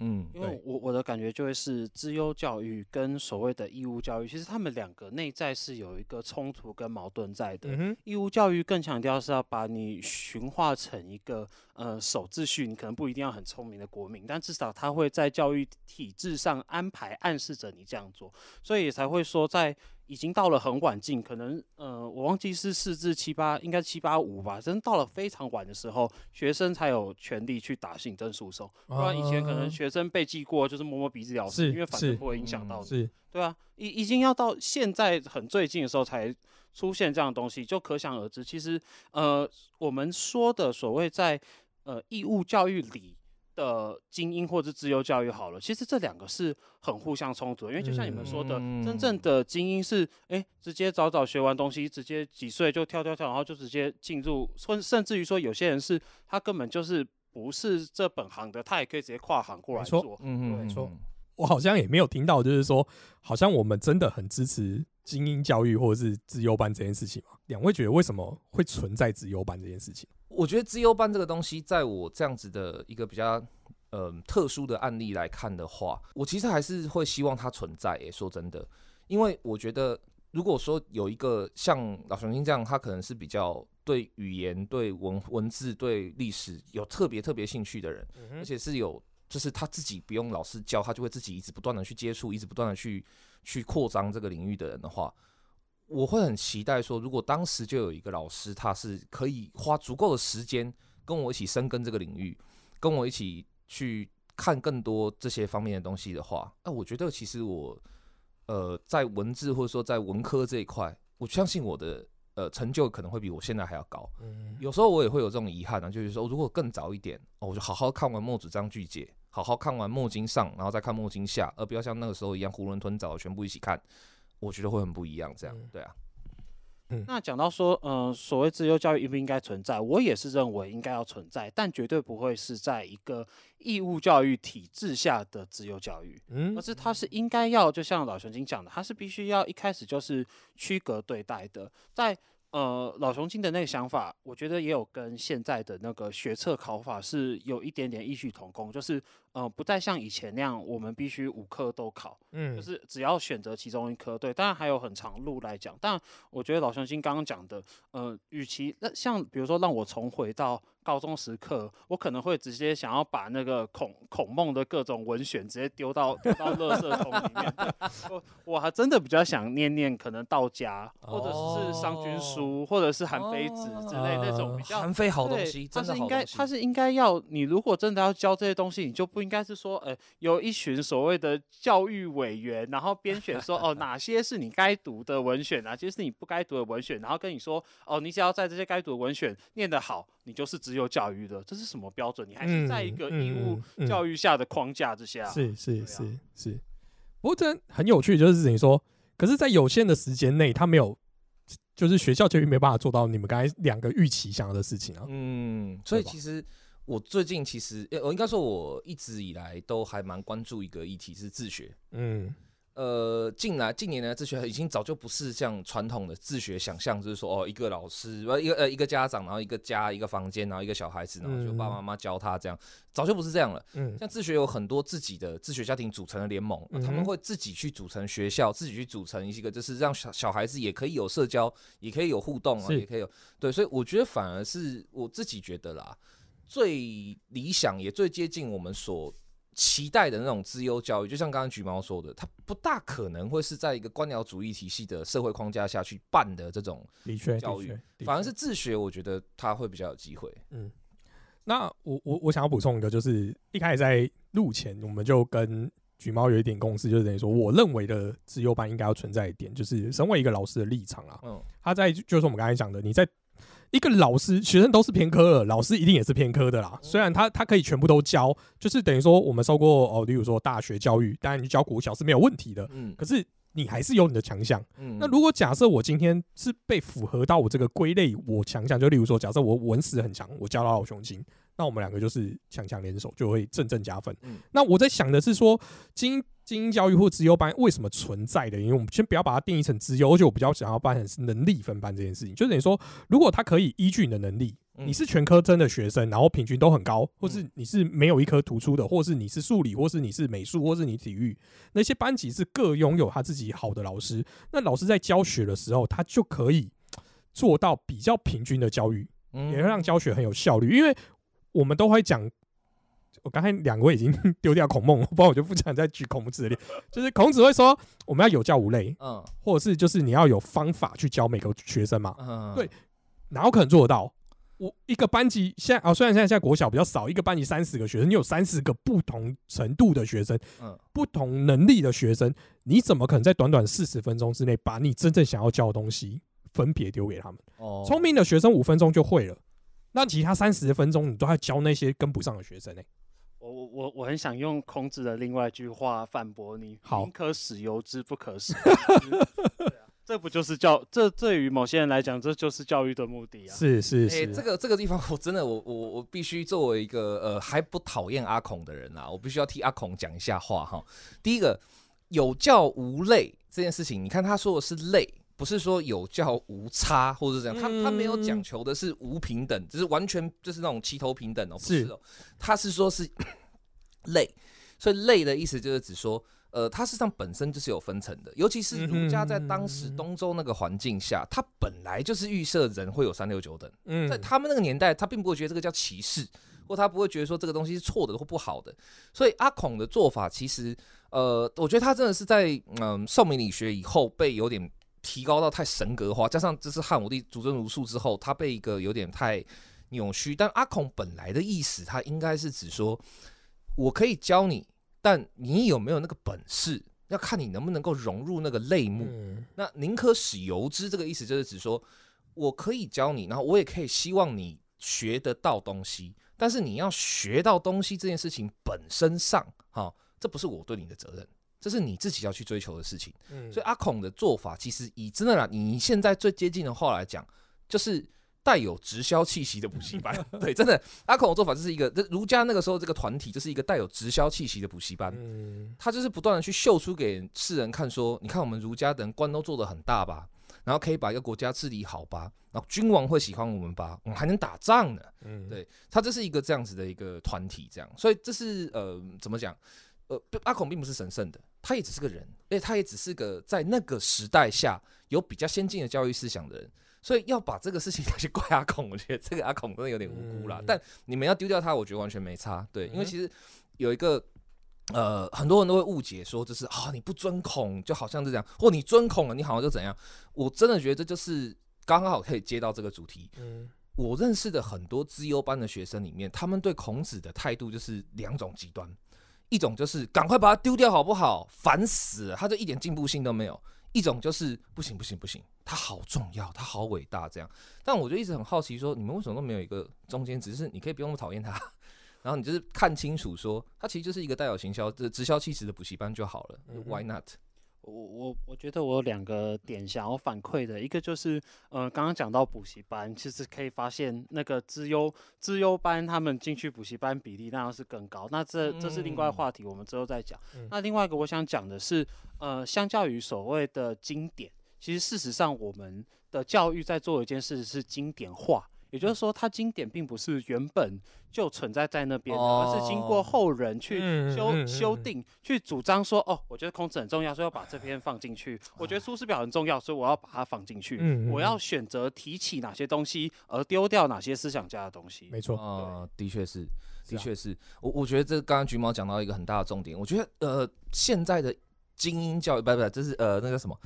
B: 嗯，
C: 因为我我的感觉就会是资优教育跟所谓的义务教育，其实他们两个内在是有一个冲突跟矛盾在的。
A: 嗯，
C: 义务教育更强调是要把你驯化成一个呃守秩序，你可能不一定要很聪明的国民，但至少他会在教育体制上安排暗示着你这样做，所以才会说在已经到了很晚近，可能呃我忘记是四至七八，应该七八五吧，真到了非常晚的时候，学生才有权利去打行政诉讼，不然以前可能
A: 啊
C: 学生被记过就是摸摸鼻子了事，因为反正不会影响到。
A: 是
C: 对啊，已已经要到现在很最近的时候才出现这样的东西，就可想而知。其实，呃，我们说的所谓在呃义务教育里的精英或者自由教育好了，其实这两个是很互相冲突的，因为就像你们说的，真正的精英是哎直接早早学完东西，直接几岁就跳跳跳，然后就直接进入，甚甚至于说有些人是他根本就是不是这本行的，他也可以直接跨行过来
A: 没错
C: 做。
B: 嗯
C: 对
B: 嗯，
A: 错我好像也没有听到，就是说，好像我们真的很支持精英教育或者是自优班这件事情嘛？两位觉得为什么会存在自优班这件事情？
B: 我觉得资优班这个东西，在我这样子的一个比较呃特殊的案例来看的话，我其实还是会希望它存在。诶，说真的，因为我觉得，如果说有一个像老熊精这样，他可能是比较对语言、对文文字、对历史有特别特别兴趣的人，而且是有，就是他自己不用老师教，他就会自己一直不断的去接触，一直不断的去去扩张这个领域的人的话，我会很期待说，如果当时就有一个老师，他是可以花足够的时间跟我一起深耕这个领域，跟我一起去看更多这些方面的东西的话，那我觉得其实我呃在文字或者说在文科这一块，我相信我的呃成就可能会比我现在还要高。
A: 嗯，
B: 有时候我也会有这种遗憾啊，就是说如果更早一点，哦，我就好好看完墨子章句解，好好看完墨经上，然后再看墨经下，而不要像那个时候一样囫囵吞枣全部一起看，我觉得会很不一样。这样
A: 嗯，
B: 对啊，
C: 那讲到说，嗯、所谓自由教育应不应该存在，我也是认为应该要存在，但绝对不会是在一个义务教育体制下的自由教育，
A: 嗯
C: 而是它是应该要，就像老熊精讲的，它是必须要一开始就是区隔对待的。在呃老熊精的那个想法，我觉得也有跟现在的那个学测考法是有一点点异曲同工，就是呃不再像以前那样，我们必须五科都考。
A: 嗯
C: 就是只要选择其中一科，对，当然还有很长路来讲。但我觉得老雄心刚刚讲的，呃，与其那像比如说让我重回到高中时刻，我可能会直接想要把那个孔孔孟的各种文选直接丢到丢到垃圾桶里面。我我还真的比较想念念可能道家，或者是商君书，或者是韩非子之类那种比较
B: 韩非好东西，
C: 但是应
B: 真的好东西。
C: 该他是应该要你如果真的要教这些东西，你就不应该是说，呃，有一群所谓的教育委员，然后编选说，哦，哪些是你该读的文选，哪些是你不该读的文选，然后跟你说，哦，你只要在这些该读的文选念得好，你就是只有教育的，这是什么标准？你还是在一个义务教
A: 育
C: 育下的框架之下。
A: 是是是是，不过这很有趣，就是等于说，可是，在有限的时间内，他没有，就是学校教育没办法做到你们刚才两个预期想要的事情啊。
B: 嗯，所以其实我最近其实，呃我应该说我一直以来都还蛮关注一个议题是自学。
A: 嗯
B: 呃，近来近年来的自学已经早就不是像传统的自学想象，就是说哦，一个老师，呃，一个呃一个家长，然后一个家一个房间，然后一个小孩子，然后就爸爸妈妈教他这样，早就不是这样了。
A: 嗯
B: 像自学有很多自己的自学家庭组成的联盟，他们会自己去组成学校，自己去组成一个，就是让小小孩子也可以有社交，也可以有互动啊，也可以有对，所以我觉得反而是我自己觉得啦，最理想也最接近我们所期待的那种资优教育，就像刚刚橘猫说的，它不大可能会是在一个官僚主义体系的社会框架下去办的这种
A: 的确，
B: 教育反而是自学，我觉得它会比较有机会。
A: 嗯。那我我我想要补充一个，就是一开始在录前，我们就跟橘猫有一点共识，就是等于说，我认为的自由班应该要存在一点，就是身为一个老师的立场啊，
B: 嗯，
A: 他在就是我们刚才讲的，你在一个老师，学生都是偏科了，老师一定也是偏科的啦。虽然他他可以全部都教，就是等于说我们受过哦，例如说大学教育，当然你教国小是没有问题的，
B: 嗯
A: 可是你还是有你的强项。
B: 嗯
A: 那如果假设我今天是被符合到我这个归类，我强项，就例如说，假设我文史很强，我教到老雄心，那我们两个就是强强联手，就会正正加分。
B: 嗯
A: 那我在想的是说，精英精英教育或资优班为什么存在的？因为我们先不要把它定义成资优，而且我比较想要办成是能力分班这件事情，就等于说，如果他可以依据你的能力，
B: 嗯
A: 你是全科真的学生，然后平均都很高，或是你是没有一科突出的，或是你是数理，或是你是美术，或是你体育，那些班级是各拥有他自己好的老师，那老师在教学的时候，他就可以做到比较平均的教育，
B: 嗯
A: 也会让教学很有效率。因为我们都会讲，我刚才两位已经 丢掉孔孟，不然我就不想再举孔子的例，就是孔子会说我们要有教无类，
B: 嗯
A: 或者是就是你要有方法去教每个学生嘛，
B: 嗯
A: 对哪有可能做得到？我一个班级现在啊，虽然现在现在国小比较少，一个班级三十个学生，你有三十个不同程度的学生，
B: 嗯
A: 不同能力的学生，你怎么可能在短短四十分钟之内把你真正想要教的东西分别丢给他们？
B: 哦
A: 聪明的学生五分钟就会了，那其他三十分钟你都要教那些跟不上的学生呢、
C: 我我我我很想用孔子的另外一句话反驳你：
A: 好
C: 宁可使由之，不可使由之。对啊这不就是教？这对于某些人来讲，这就是教育的目的啊。
A: 是是
B: 哎、
A: 是，
B: 这个这个地方，我真的，我我我必须作为一个呃还不讨厌阿孔的人啊，我必须要替阿孔讲一下话哈。第一个，有教无类这件事情，你看他说的是类，不是说有教无差或者是这样，他他没有讲求的是无平等，就是完全就是那种齐头平等哦，不是
A: 是
B: 哦，他是说是 累，所以累的意思就是指说。呃，它事实上本身就是有分层的，尤其是儒家在当时东周那个环境下，他本来就是预设人会有三六九等，
A: 嗯
B: 在他们那个年代，他并不会觉得这个叫歧视，或他不会觉得说这个东西是错的或不好的。所以阿孔的做法，其实呃，我觉得他真的是在嗯宋明理学以后被有点提高到太神格化，加上这是汉武帝主政儒术之后，他被一个有点太扭曲。但阿孔本来的意思，他应该是指说，我可以教你，但你有没有那个本事，要看你能不能够融入那个类目。
A: 嗯
B: 那宁可使由之，这个意思就是指说，我可以教你，然后我也可以希望你学得到东西，但是你要学到东西这件事情本身上，哈、这不是我对你的责任，这是你自己要去追求的事情。
A: 嗯
B: 所以阿孔的做法，其实以真的啦，你现在最接近的话来讲，就是带有直销气息的补习班。对，真的，阿孔的做法就是一个，这儒家那个时候这个团体就是一个带有直销气息的补习班。
A: 嗯
B: 他就是不断的去秀出给世人看，说，你看我们儒家的人官都做得很大吧，然后可以把一个国家治理好吧，然后君王会喜欢我们吧，我们还能打仗呢。
A: 嗯
B: 对他这是一个这样子的一个团体，这样，所以这是呃怎么讲？呃，阿孔并不是神圣的，他也只是个人，而且他也只是个在那个时代下有比较先进的教育思想的人，所以要把这个事情 拿去怪阿孔，我觉得这个阿孔真的有点无辜啦。
A: 嗯
B: 但你们要丢掉他，我觉得完全没差，对，因为
A: 嗯
B: 其实有一个。呃，很多人都会误解说，就是啊，你不尊孔就好像是这样，或你尊孔了，你好像就怎样。我真的觉得这就是刚好可以接到这个主题，
A: 嗯
B: 我认识的很多资优班的学生里面，他们对孔子的态度就是两种极端，一种就是赶快把它丢掉好不好，烦死了，他就一点进步性都没有；一种就是不行不行不行，他好重要，他好伟大这样。但我就一直很好奇说，你们为什么都没有一个中间值？是你可以不用那么讨厌他，然后你就是看清楚说，他其实就是一个带有行销、的直销气质的补习班就好了、
A: 嗯
B: w h y not？
C: 我我我觉得我有两个点想要反馈的，一个就是，呃，刚刚讲到补习班，其实可以发现那个资优资优班他们进去补习班比例当然是更高，那这这是另外
B: 嗯
C: 话题，我们之后再讲。
A: 嗯
C: 那另外一个我想讲的是，呃，相较于所谓的经典，其实事实上我们的教育在做一件事是经典化。也就是说，它经典并不是原本就存在在那边的，而是经过
B: 哦
C: 后人去修、修订，去主张说，哦，我觉得孔子很重要，所以要把这篇放进去；我觉得《苏轼表》很重要，所以我要把它放进去。我要选择提起哪些东西，而丢掉哪些思想家的东西。
A: 没错，
B: 啊、的确是，的确是我我觉得这刚刚橘猫讲到一个很大的重点，我觉得呃现在的精英教育不不，这是呃那个什么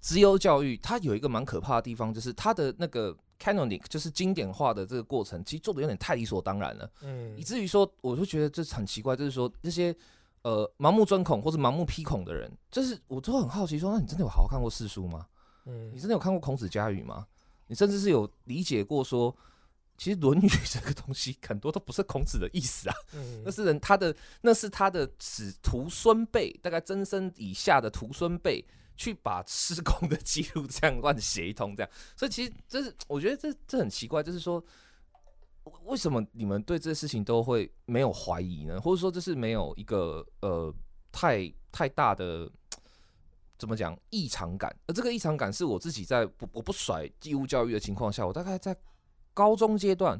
B: 资优教育，它有一个蛮可怕的地方，就是它的那个 canonic 就是经典化的这个过程，其实做的有点太理所当然了，
A: 嗯
B: 以至于说我就觉得这很奇怪，就是说这些。呃，盲目钻孔或者盲目批孔的人，就是我都很好奇说，那你真的有好好看过四书吗？
A: 嗯
B: 你真的有看过孔子家语吗？你甚至是有理解过说，其实《论语》这个东西很多都不是孔子的意思啊，
A: 嗯
B: 那是人他的那是他的子徒孙辈，大概曾参以下的徒孙辈去把施工的记录这样乱写一通，这样，所以其实这是我觉得这这很奇怪，就是说。为什么你们对这事情都会没有怀疑呢？或者说这是没有一个呃太太大的怎么讲异常感，而这个异常感是我自己在不我不甩义务教育的情况下，我大概在高中阶段，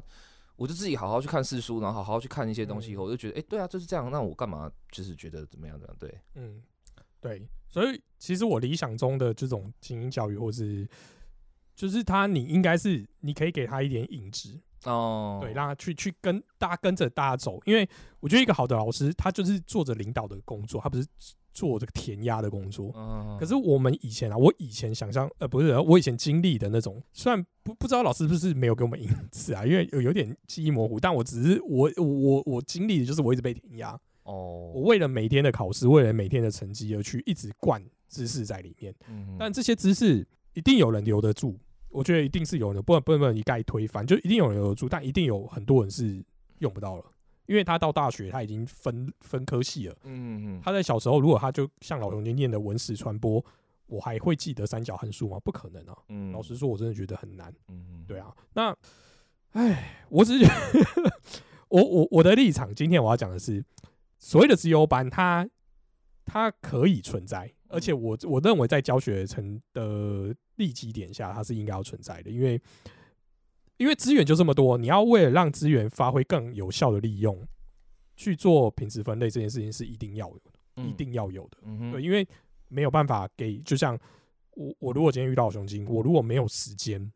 B: 我就自己好好去看四书，然后好好去看一些东西以后，我就觉得，哎、对啊，就是这样，那我干嘛就是觉得怎么样怎么样？对，
A: 嗯，对，所以其实我理想中的这种精英教育，或是就是他，你应该是你可以给他一点引子，
B: 哦，
A: 对，让他去去跟大家跟着大家走，因为我觉得一个好的老师，他就是做着领导的工作，他不是做这个填鸭的工作。
B: 嗯，
A: 可是我们以前啊，我以前想象，呃，不是，我以前经历的那种，虽然不不知道老师是不是没有给我们引子啊，因为有有点记忆模糊，但我只是我我我经历的就是我一直被填压，我
B: 哦，
A: 为了每天的考试，为了每天的成绩而去一直灌知识在里面，
B: 嗯
A: 但这些知识一定有人留得住，我觉得一定是有人，不能不能不能一概推翻，就一定有人留得住，但一定有很多人是用不到了，因为他到大学他已经分分科系了。
B: 嗯嗯
A: 他在小时候，如果他就像老熊今念的文史传播，我还会记得三角函数吗？不可能啊！
B: 嗯
A: 老实说，我真的觉得很难。
B: 嗯
A: 对啊，那，唉，我只是觉得 我我我的立场，今天我要讲的是，所谓的资优班，它它可以存在，而且我我认为在教学层的利基点下，它是应该要存在的，因为因为资源就这么多，你要为了让资源发挥更有效的利用，去做品质分类这件事情是一定要有的，一定要有的。
B: 嗯
A: 对，因为没有办法给，就像我我如果今天遇到熊精，我如果没有时间，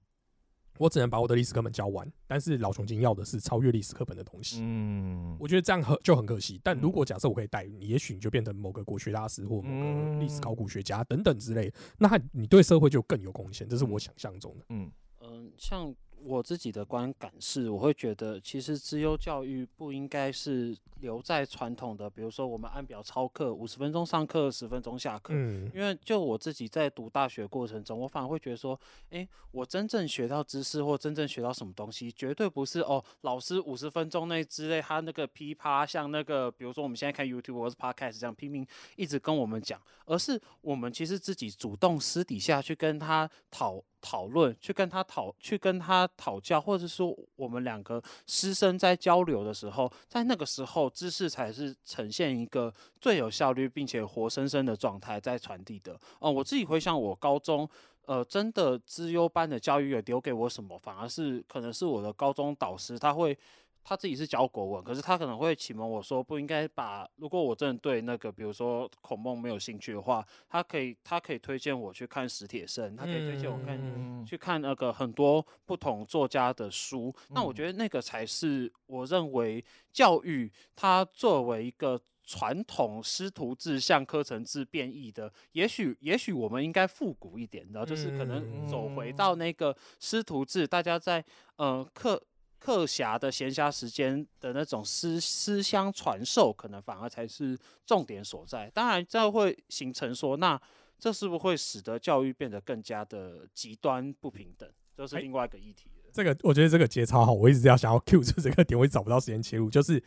A: 我只能把我的历史课本教完。但是老熊精要的是超越历史课本的东西，
B: 嗯
A: 我觉得这样很就很可惜。但
B: 嗯
A: 如果假设我可以带你，也许你就变成某个国学大师或某个历史
B: 嗯
A: 考古学家等等之类的，那他你对社会就更有贡献，这是我想象中的。
B: 嗯
C: 嗯，像我自己的观感是，我会觉得其实资优教育不应该是留在传统的，比如说我们按表操课，五十分钟上课，十分钟下课。
A: 嗯
C: 因为就我自己在读大学过程中，我反而会觉得说，诶，我真正学到知识或真正学到什么东西，绝对不是哦，老师五十分钟内之类，他那个噼啪像那个，比如说我们现在看 YouTube 或是 Podcast 这样拼命一直跟我们讲，而是我们其实自己主动私底下去跟他讨讨论，去跟他讨，去跟他讨教，或者说我们两个师生在交流的时候，在那个时候，知识才是呈现一个最有效率并且活生生的状态在传递的。哦、我自己回想我高中。呃，真的资优班的教育有留给我什么？反而是可能是我的高中导师，他会他自己是教国文，可是他可能会启蒙我说，不应该把如果我真的对那个比如说孔孟没有兴趣的话，他可以他可以推荐我去看史铁生，他可以推荐我看
B: 嗯
C: 去看那个很多不同作家的书。那我
B: 嗯
C: 觉得那个才是我认为教育它作为一个传统师徒制向课程制变异的，也许也许我们应该复古一点的，就是可能走回到那个师徒制，大家在呃课。课暇的闲暇时间的那种思思乡传授，可能反而才是重点所在。当然，这会形成说，那这是不是会使得教育变得更加的极端不平等？这是
A: 哎
C: 另外一个议题了。
A: 这个我觉得这个节操好，我一直要想要 Q 出这个点，我一直找不到时间切入。就是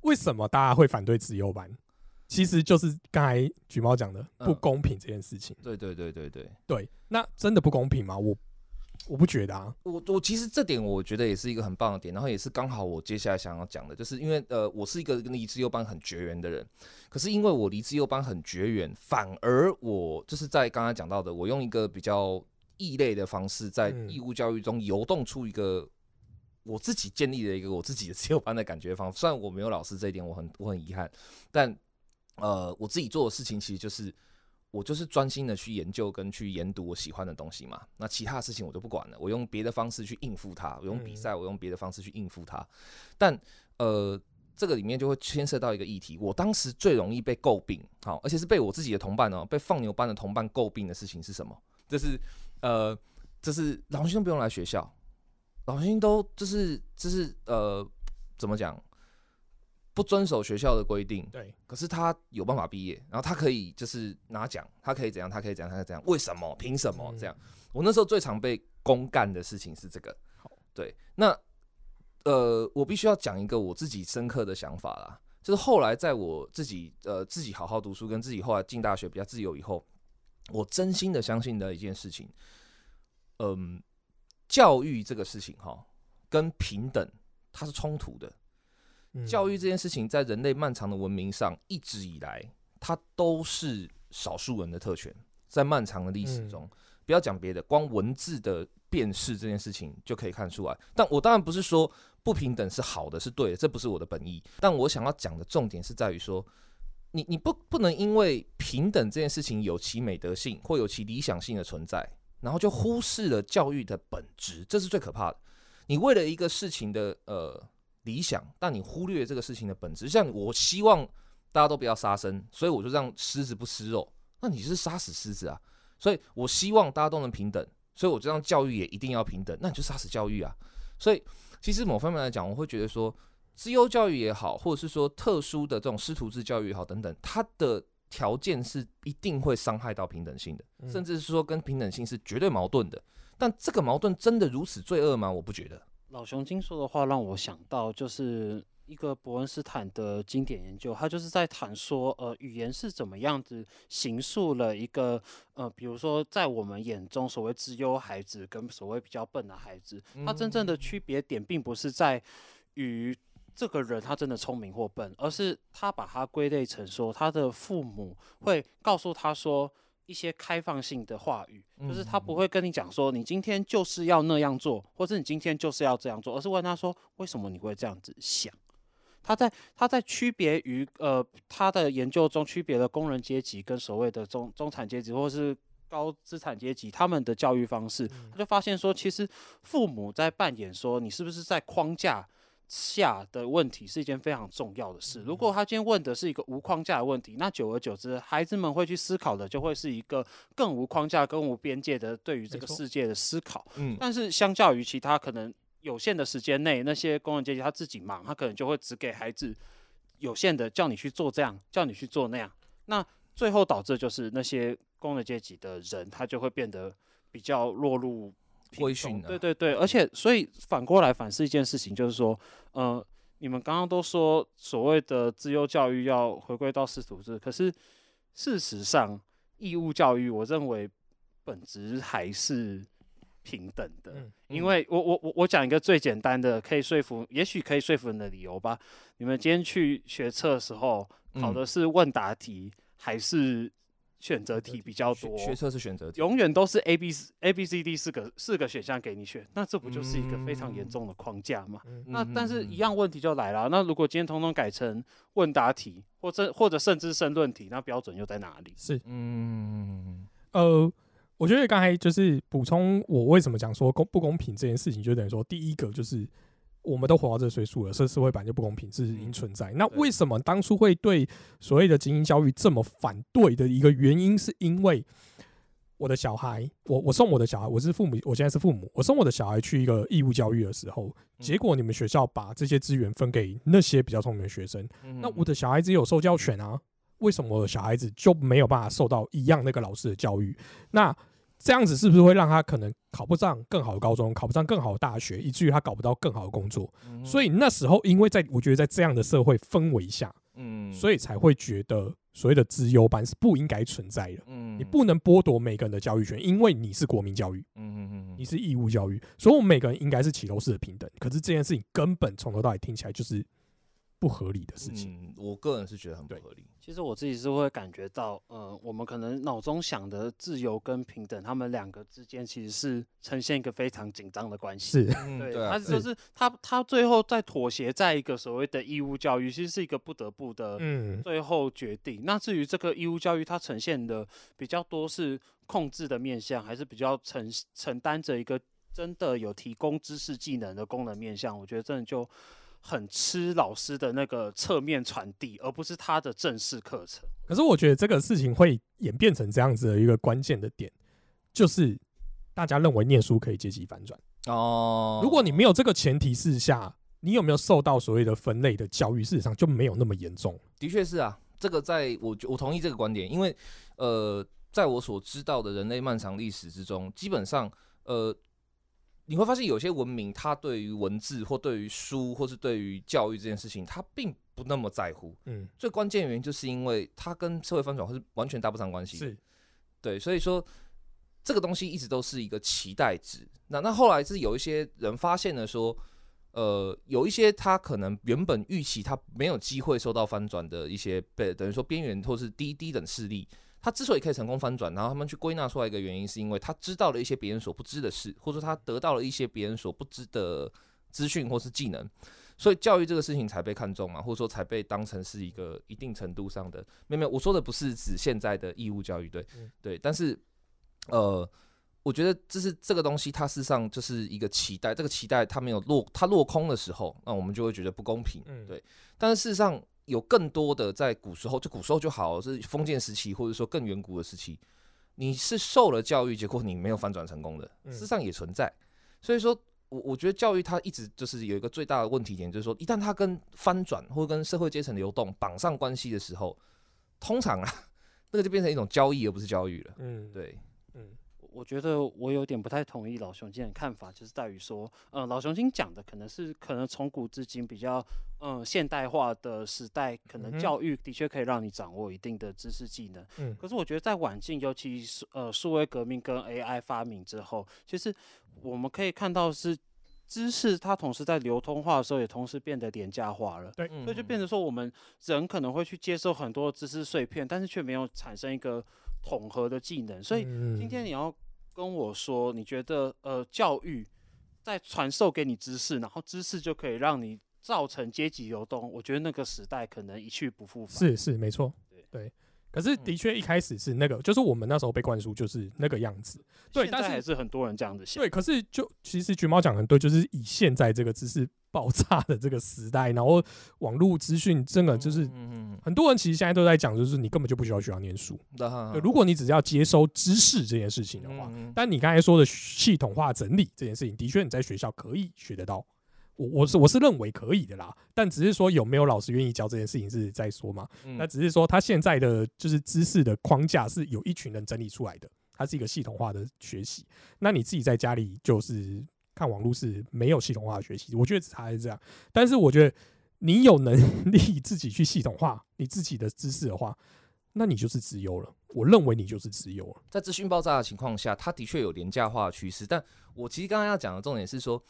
A: 为什么大家会反对自由班？其实就是刚才橘猫讲的不
B: 嗯
A: 公平这件事情。
B: 对对对对对，
A: 对，那真的不公平吗？我我不觉得啊。
B: 我我其实这点我觉得也是一个很棒的点，然后也是刚好我接下来想要讲的，就是因为呃我是一个跟离自由班很绝缘的人，可是因为我离自由班很绝缘，反而我就是在刚刚讲到的，我用一个比较异类的方式，在
A: 嗯
B: 义务教育中游动出一个我自己建立的一个我自己的自由班的感觉方。虽然我没有老师这一点，我很我很遗憾，但呃我自己做的事情其实就是。我就是专心的去研究跟去研读我喜欢的东西嘛，那其他的事情我就不管了，我用别的方式去应付它，我用比赛，我用别的方式去应付它。但呃，这个里面就会牵涉到一个议题，我当时最容易被诟病，好，而且是被我自己的同伴哦，被放牛班的同伴诟病的事情是什么？就是呃，就是老师都不用来学校，老学生都就是就是呃，怎么讲？不遵守学校的规定，
A: 对，
B: 可是他有办法毕业，然后他可以就是拿奖，他可以怎样，他可以怎样，他可以怎样？为什么？凭什么？这样？我那时候最常被公干的事情是这个。对，那呃，我必须要讲一个我自己深刻的想法啦，就是后来在我自己呃自己好好读书，跟自己后来进大学比较自由以后，我真心的相信的一件事情，嗯，教育这个事情哈，跟平等它是冲突的。
A: 嗯
B: 教育这件事情在人类漫长的文明上一直以来它都是少数人的特权，在漫长的历史
A: 嗯
B: 中，不要讲别的，光文字的辨识这件事情就可以看出来。但我当然不是说不平等是好的，是对的，这不是我的本意。但我想要讲的重点是在于说，你你不不能因为平等这件事情有其美德性或有其理想性的存在，然后就忽视了教育的本质，这是最可怕的。你为了一个事情的呃理想，但你忽略这个事情的本质。像我希望大家都不要杀生，所以我就让狮子不吃肉，那你是杀死狮子啊。所以我希望大家都能平等，所以我就让教育也一定要平等，那你就杀死教育啊。所以其实某方面来讲，我会觉得说，资优教育也好，或者是说特殊的这种师徒制教育也好等等，它的条件是一定会伤害到平等性的，
A: 嗯
B: 甚至是说跟平等性是绝对矛盾的。但这个矛盾真的如此罪恶吗？我不觉得。
C: 老熊精说的话让我想到，就是一个伯恩斯坦的经典研究，他就是在谈说，呃，语言是怎么样子形塑了一个，呃，比如说在我们眼中所谓资优孩子跟所谓比较笨的孩子，他真正的区别点并不是在于这个人他真的聪明或笨，而是他把它归类成说，他的父母会告诉他说。一些开放性的话语，就是他不会跟你讲说你今天就是要那样做，或者你今天就是要这样做，而是问他说为什么你会这样子想。他在他在区别于呃他的研究中区别了工人阶级跟所谓的中中产阶级或是高资产阶级他们的教育方式，他就发现说，其实父母在扮演说你是不是在框架。下的问题是一件非常重要的事。如果他今天问的是一个无框架的问题，那久而久之，孩子们会去思考的就会是一个更无框架、更无边界的对于这个世界的思考。
B: 嗯，
C: 但是相较于其他可能有限的时间内，那些工人阶级他自己忙，他可能就会只给孩子有限的叫你去做这样，叫你去做那样。那最后导致就是那些工人阶级的人，他就会变得比较落入
B: 规训啊
C: 对对对，而且所以反过来反思一件事情，就是说，呃，你们刚刚都说所谓的自由教育要回归到师徒制，可是事实上，义务教育我认为本质还是平等的。
A: 嗯
C: 因为我我我我讲一个最简单的，可以说服，也许可以说服人的理由吧。你们今天去学测的时候，考
B: 嗯
C: 的是问答题还是选择题比较多？
B: 学学测是选择题，
C: 永远都是 A B C A B C D 四个四个选项给你选，那这不就是一个非常严
B: 嗯
C: 重的框架吗？
A: 嗯
C: 那但是
B: 嗯
C: 一样问题就来了，那如果今天通通改成问答题，或者或者甚至申论题，那标准又在哪里？
A: 是
B: 嗯，
A: 呃，我觉得刚才就是补充我为什么讲说公不公平这件事情，就等于说第一个就是我们都活到这个岁数了，这社会版就不公平是已经存在。那为什么当初会对所谓的精英教育这么反对的一个原因，是因为我的小孩，我我送我的小孩，我是父母，我现在是父母，我送我的小孩去一个义务教育的时候，结果你们学校把这些资源分给那些比较聪明的学生，
B: 嗯
A: 那我的小孩子有受教权啊，为什么我的小孩子就没有办法受到一样那个老师的教育？那这样子是不是会让他可能考不上更好的高中，考不上更好的大学，以至于他搞不到更好的工作？
B: 嗯
A: 所以那时候，因为在我觉得在这样的社会氛围下，
B: 嗯
A: 所以才会觉得所谓的资优班是不应该存在的。
B: 嗯
A: 你不能剥夺每个人的教育权，因为你是国民教育，
B: 嗯嗯嗯
A: 你是义务教育，所以我们每个人应该是起头式的平等。可是这件事情根本从头到尾听起来就是不合理的事情。
B: 嗯，我个人是觉得很不合理。
C: 其实我自己是会感觉到，呃，我们可能脑中想的自由跟平等，他们两个之间其实是呈现一个非常紧张的关系。
A: 是，
C: 对，
B: 嗯对啊
C: 他就是他他最后在妥协在一个所谓的义务教育，其实是一个不得不的
A: 嗯，
C: 最后决定。那至于这个义务教育，它呈现的比较多是控制的面向，还是比较承承担着一个真的有提供知识技能的功能面向？我觉得真的就很吃老师的那个侧面传递，而不是他的正式课程。
A: 可是我觉得这个事情会演变成这样子的一个关键的点，就是大家认为念书可以阶级反转。
B: 哦，
A: 如果你没有这个前提之下，你有没有受到所谓的分类的教育？事实上就没有那么严重。
B: 的确是啊，这个在我我同意这个观点，因为呃，在我所知道的人类漫长历史之中，基本上呃，你会发现有些文明，它对于文字或对于书或是对于教育这件事情，它并不那么在乎。
A: 嗯，
B: 最关键原因就是因为它跟社会翻转是完全搭不上关系。
A: 是，
B: 对，所以说这个东西一直都是一个期待值。那那后来是有一些人发现了说，呃，有一些他可能原本预期他没有机会受到翻转的一些被等于说边缘或是低低等势力，他之所以可以成功翻转，然后他们去归纳出来一个原因，是因为他知道了一些别人所不知的事，或者说他得到了一些别人所不知的资讯或是技能，所以教育这个事情才被看重嘛，或者说才被当成是一个一定程度上的。没有没有，我说的不是指现在的义务教育，对
A: 嗯
B: 对，但是呃。我觉得这是这个东西，它事实上就是一个期待。这个期待它没有落，它落空的时候，那我们就会觉得不公平。
A: 嗯
B: 对。但是事实上，有更多的在古时候，就古时候就好，是封建时期，或者说更远古的时期，你是受了教育，结果你没有翻转成功的，
A: 嗯
B: 事实上也存在。所以说我我觉得教育它一直就是有一个最大的问题点，就是说一旦它跟翻转或跟社会阶层流动绑上关系的时候，通常啊，那个就变成一种交易，而不是教育了。
A: 嗯，
B: 对，
A: 嗯
C: 我觉得我有点不太同意老熊今的看法，就是在于说，呃，老熊今讲的可能是可能从古至今比较，嗯、现代化的时代，可能教育的确可以让你掌握一定的知识技能。
A: 嗯
C: 可是我觉得在晚近，尤其是呃数位革命跟 AI 发明之后，其实我们可以看到是知识它同时在流通化的时候，也同时变得廉价化了。
A: 对
B: 嗯
C: 所以就变成说，我们人可能会去接受很多知识碎片，但是却没有产生一个统合的技能。所以
A: 以
C: 今天你要跟我说，你觉得呃教育在传授给你知识，然后知识就可以让你造成阶级流动，我觉得那个时代可能一去不复返。
A: 是是没错，
C: 对
A: 对。可是的确一开始是那个，就是我们那时候被灌输就是那个样子，对但是
C: 还是很多人这样子想。
A: 对。可是就其实橘猫讲得很对，就是以现在这个知识爆炸的这个时代，然后网络资讯真的就是很多人其实现在都在讲，就是你根本就不需要学校念书，
B: 嗯，
A: 对，如果你只是要接收知识这件事情的话，
B: 嗯
A: 但你刚才说的系统化整理这件事情，的确你在学校可以学得到。我我是我是认为可以的啦，但只是说有没有老师愿意教这件事情是在说嘛。
B: 嗯
A: 那只是说他现在的就是知识的框架是有一群人整理出来的，它是一个系统化的学习。那你自己在家里就是看网络是没有系统化的学习，我觉得只差在这样。但是我觉得你有能力 自己去系统化你自己的知识的话，那你就是自由了。我认为你就是自由了。
B: 在资讯爆炸的情况下，它的确有廉价化的趋势。但我其实刚刚要讲的重点是说，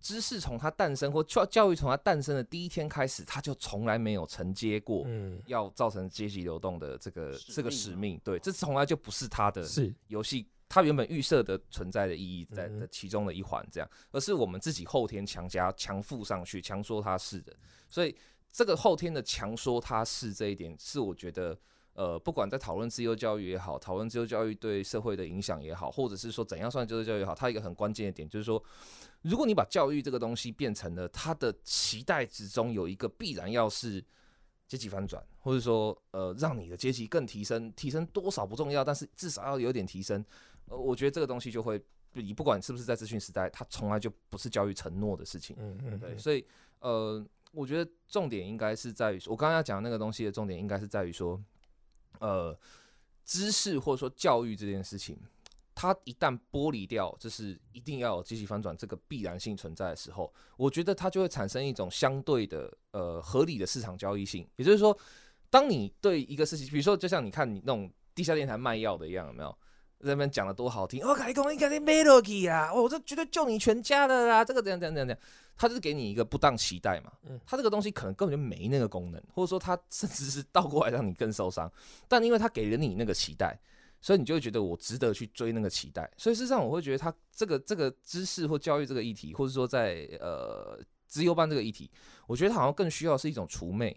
B: 知识从它诞生或教教育从它诞生的第一天开始，它就从来没有承接过
A: 嗯，
B: 要造成阶级流动的这个
C: 使
B: 这个使命。对，这从来就不是它的
A: 是
B: 游戏，它原本预设的存在的意义在
A: 嗯
B: 的其中的一环，这样，而是我们自己后天强加强附上去，强说它是的。所以这个后天的强说它是这一点，是我觉得。呃，不管在讨论自由教育也好，讨论自由教育对社会的影响也好，或者是说怎样算自由教育也好，它一个很关键的点就是说，如果你把教育这个东西变成了它的期待之中有一个必然要是阶级翻转，或者说呃让你的阶级更提升，提升多少不重要，但是至少要有点提升。呃，我觉得这个东西就会，你不管是不是在资讯时代，它从来就不是教育承诺的事情。
A: 嗯嗯，
B: 对，
A: 嗯
B: 所以呃，我觉得重点应该是在于，我刚刚要讲那个东西的重点应该是在于说，呃，知识或者说教育这件事情，它一旦剥离掉，就是一定要有积极反转这个必然性存在的时候，我觉得它就会产生一种相对的呃合理的市场交易性。也就是说，当你对一个事情，比如说就像你看你那种地下电台卖药的一样，有没有？在那边讲的多好听，我改工，你肯定没落去啊！我这绝对救你全家的啦！这个怎样怎样怎样怎样，他就是给你一个不当期待嘛。
A: 嗯
B: 他这个东西可能根本就没那个功能，或者说他甚至是倒过来让你更受伤。但因为他给了你那个期待，所以你就会觉得我值得去追那个期待。所以事实上，我会觉得他这个这个知识或教育这个议题，或者说在呃资优班这个议题，我觉得好像更需要是一种除魅，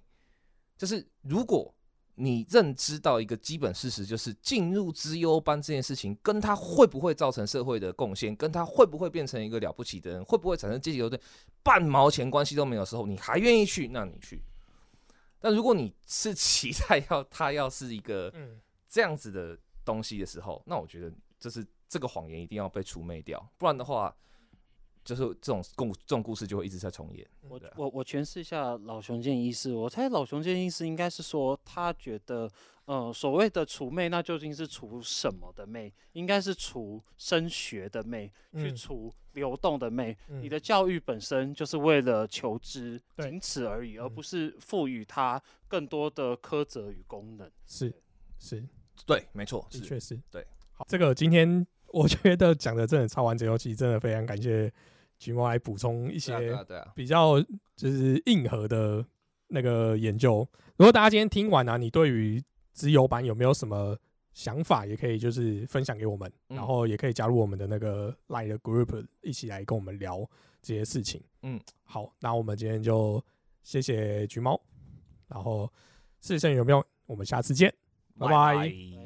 B: 就是如果。你认知到一个基本事实，就是进入资优班这件事情，跟他会不会造成社会的贡献，跟他会不会变成一个了不起的人，会不会产生阶级斗争，半毛钱关系都没有的时候，你还愿意去，那你去。但如果你是期待要他要是一个
A: 嗯
B: 这样子的东西的时候，那我觉得就是这个谎言一定要被除灭掉，不然的话，就是这种故这种故事就会一直在重演。
C: 我我我诠释一下老熊建医师，我猜老熊建医师应该是说，他觉得，呃，所谓的除魅，那究竟是除什么的魅？应该是除升学的魅，去
A: 嗯
C: 除流动的魅。你
A: 嗯
C: 的教育本身就是为了求知，
A: 对
C: 仅此而已，而
A: 嗯
C: 不是赋予它更多的苛责与功能。
A: 是是，
B: 对，没错，是
A: 的确是
B: 对。
A: 好，这个今天我觉得讲的真的超完整，尤其真的非常感谢橘猫来补充一些比较就是硬核的那个研究。如果大家今天听完啊，你对于资优班有没有什么想法，也可以就是分享给我们，
B: 嗯
A: 然后也可以加入我们的那个 Line 的 group，一起来跟我们聊这些事情。
B: 嗯，
A: 好，那我们今天就谢谢橘猫，然后事胜有没有？我们下次见，拜拜
B: 拜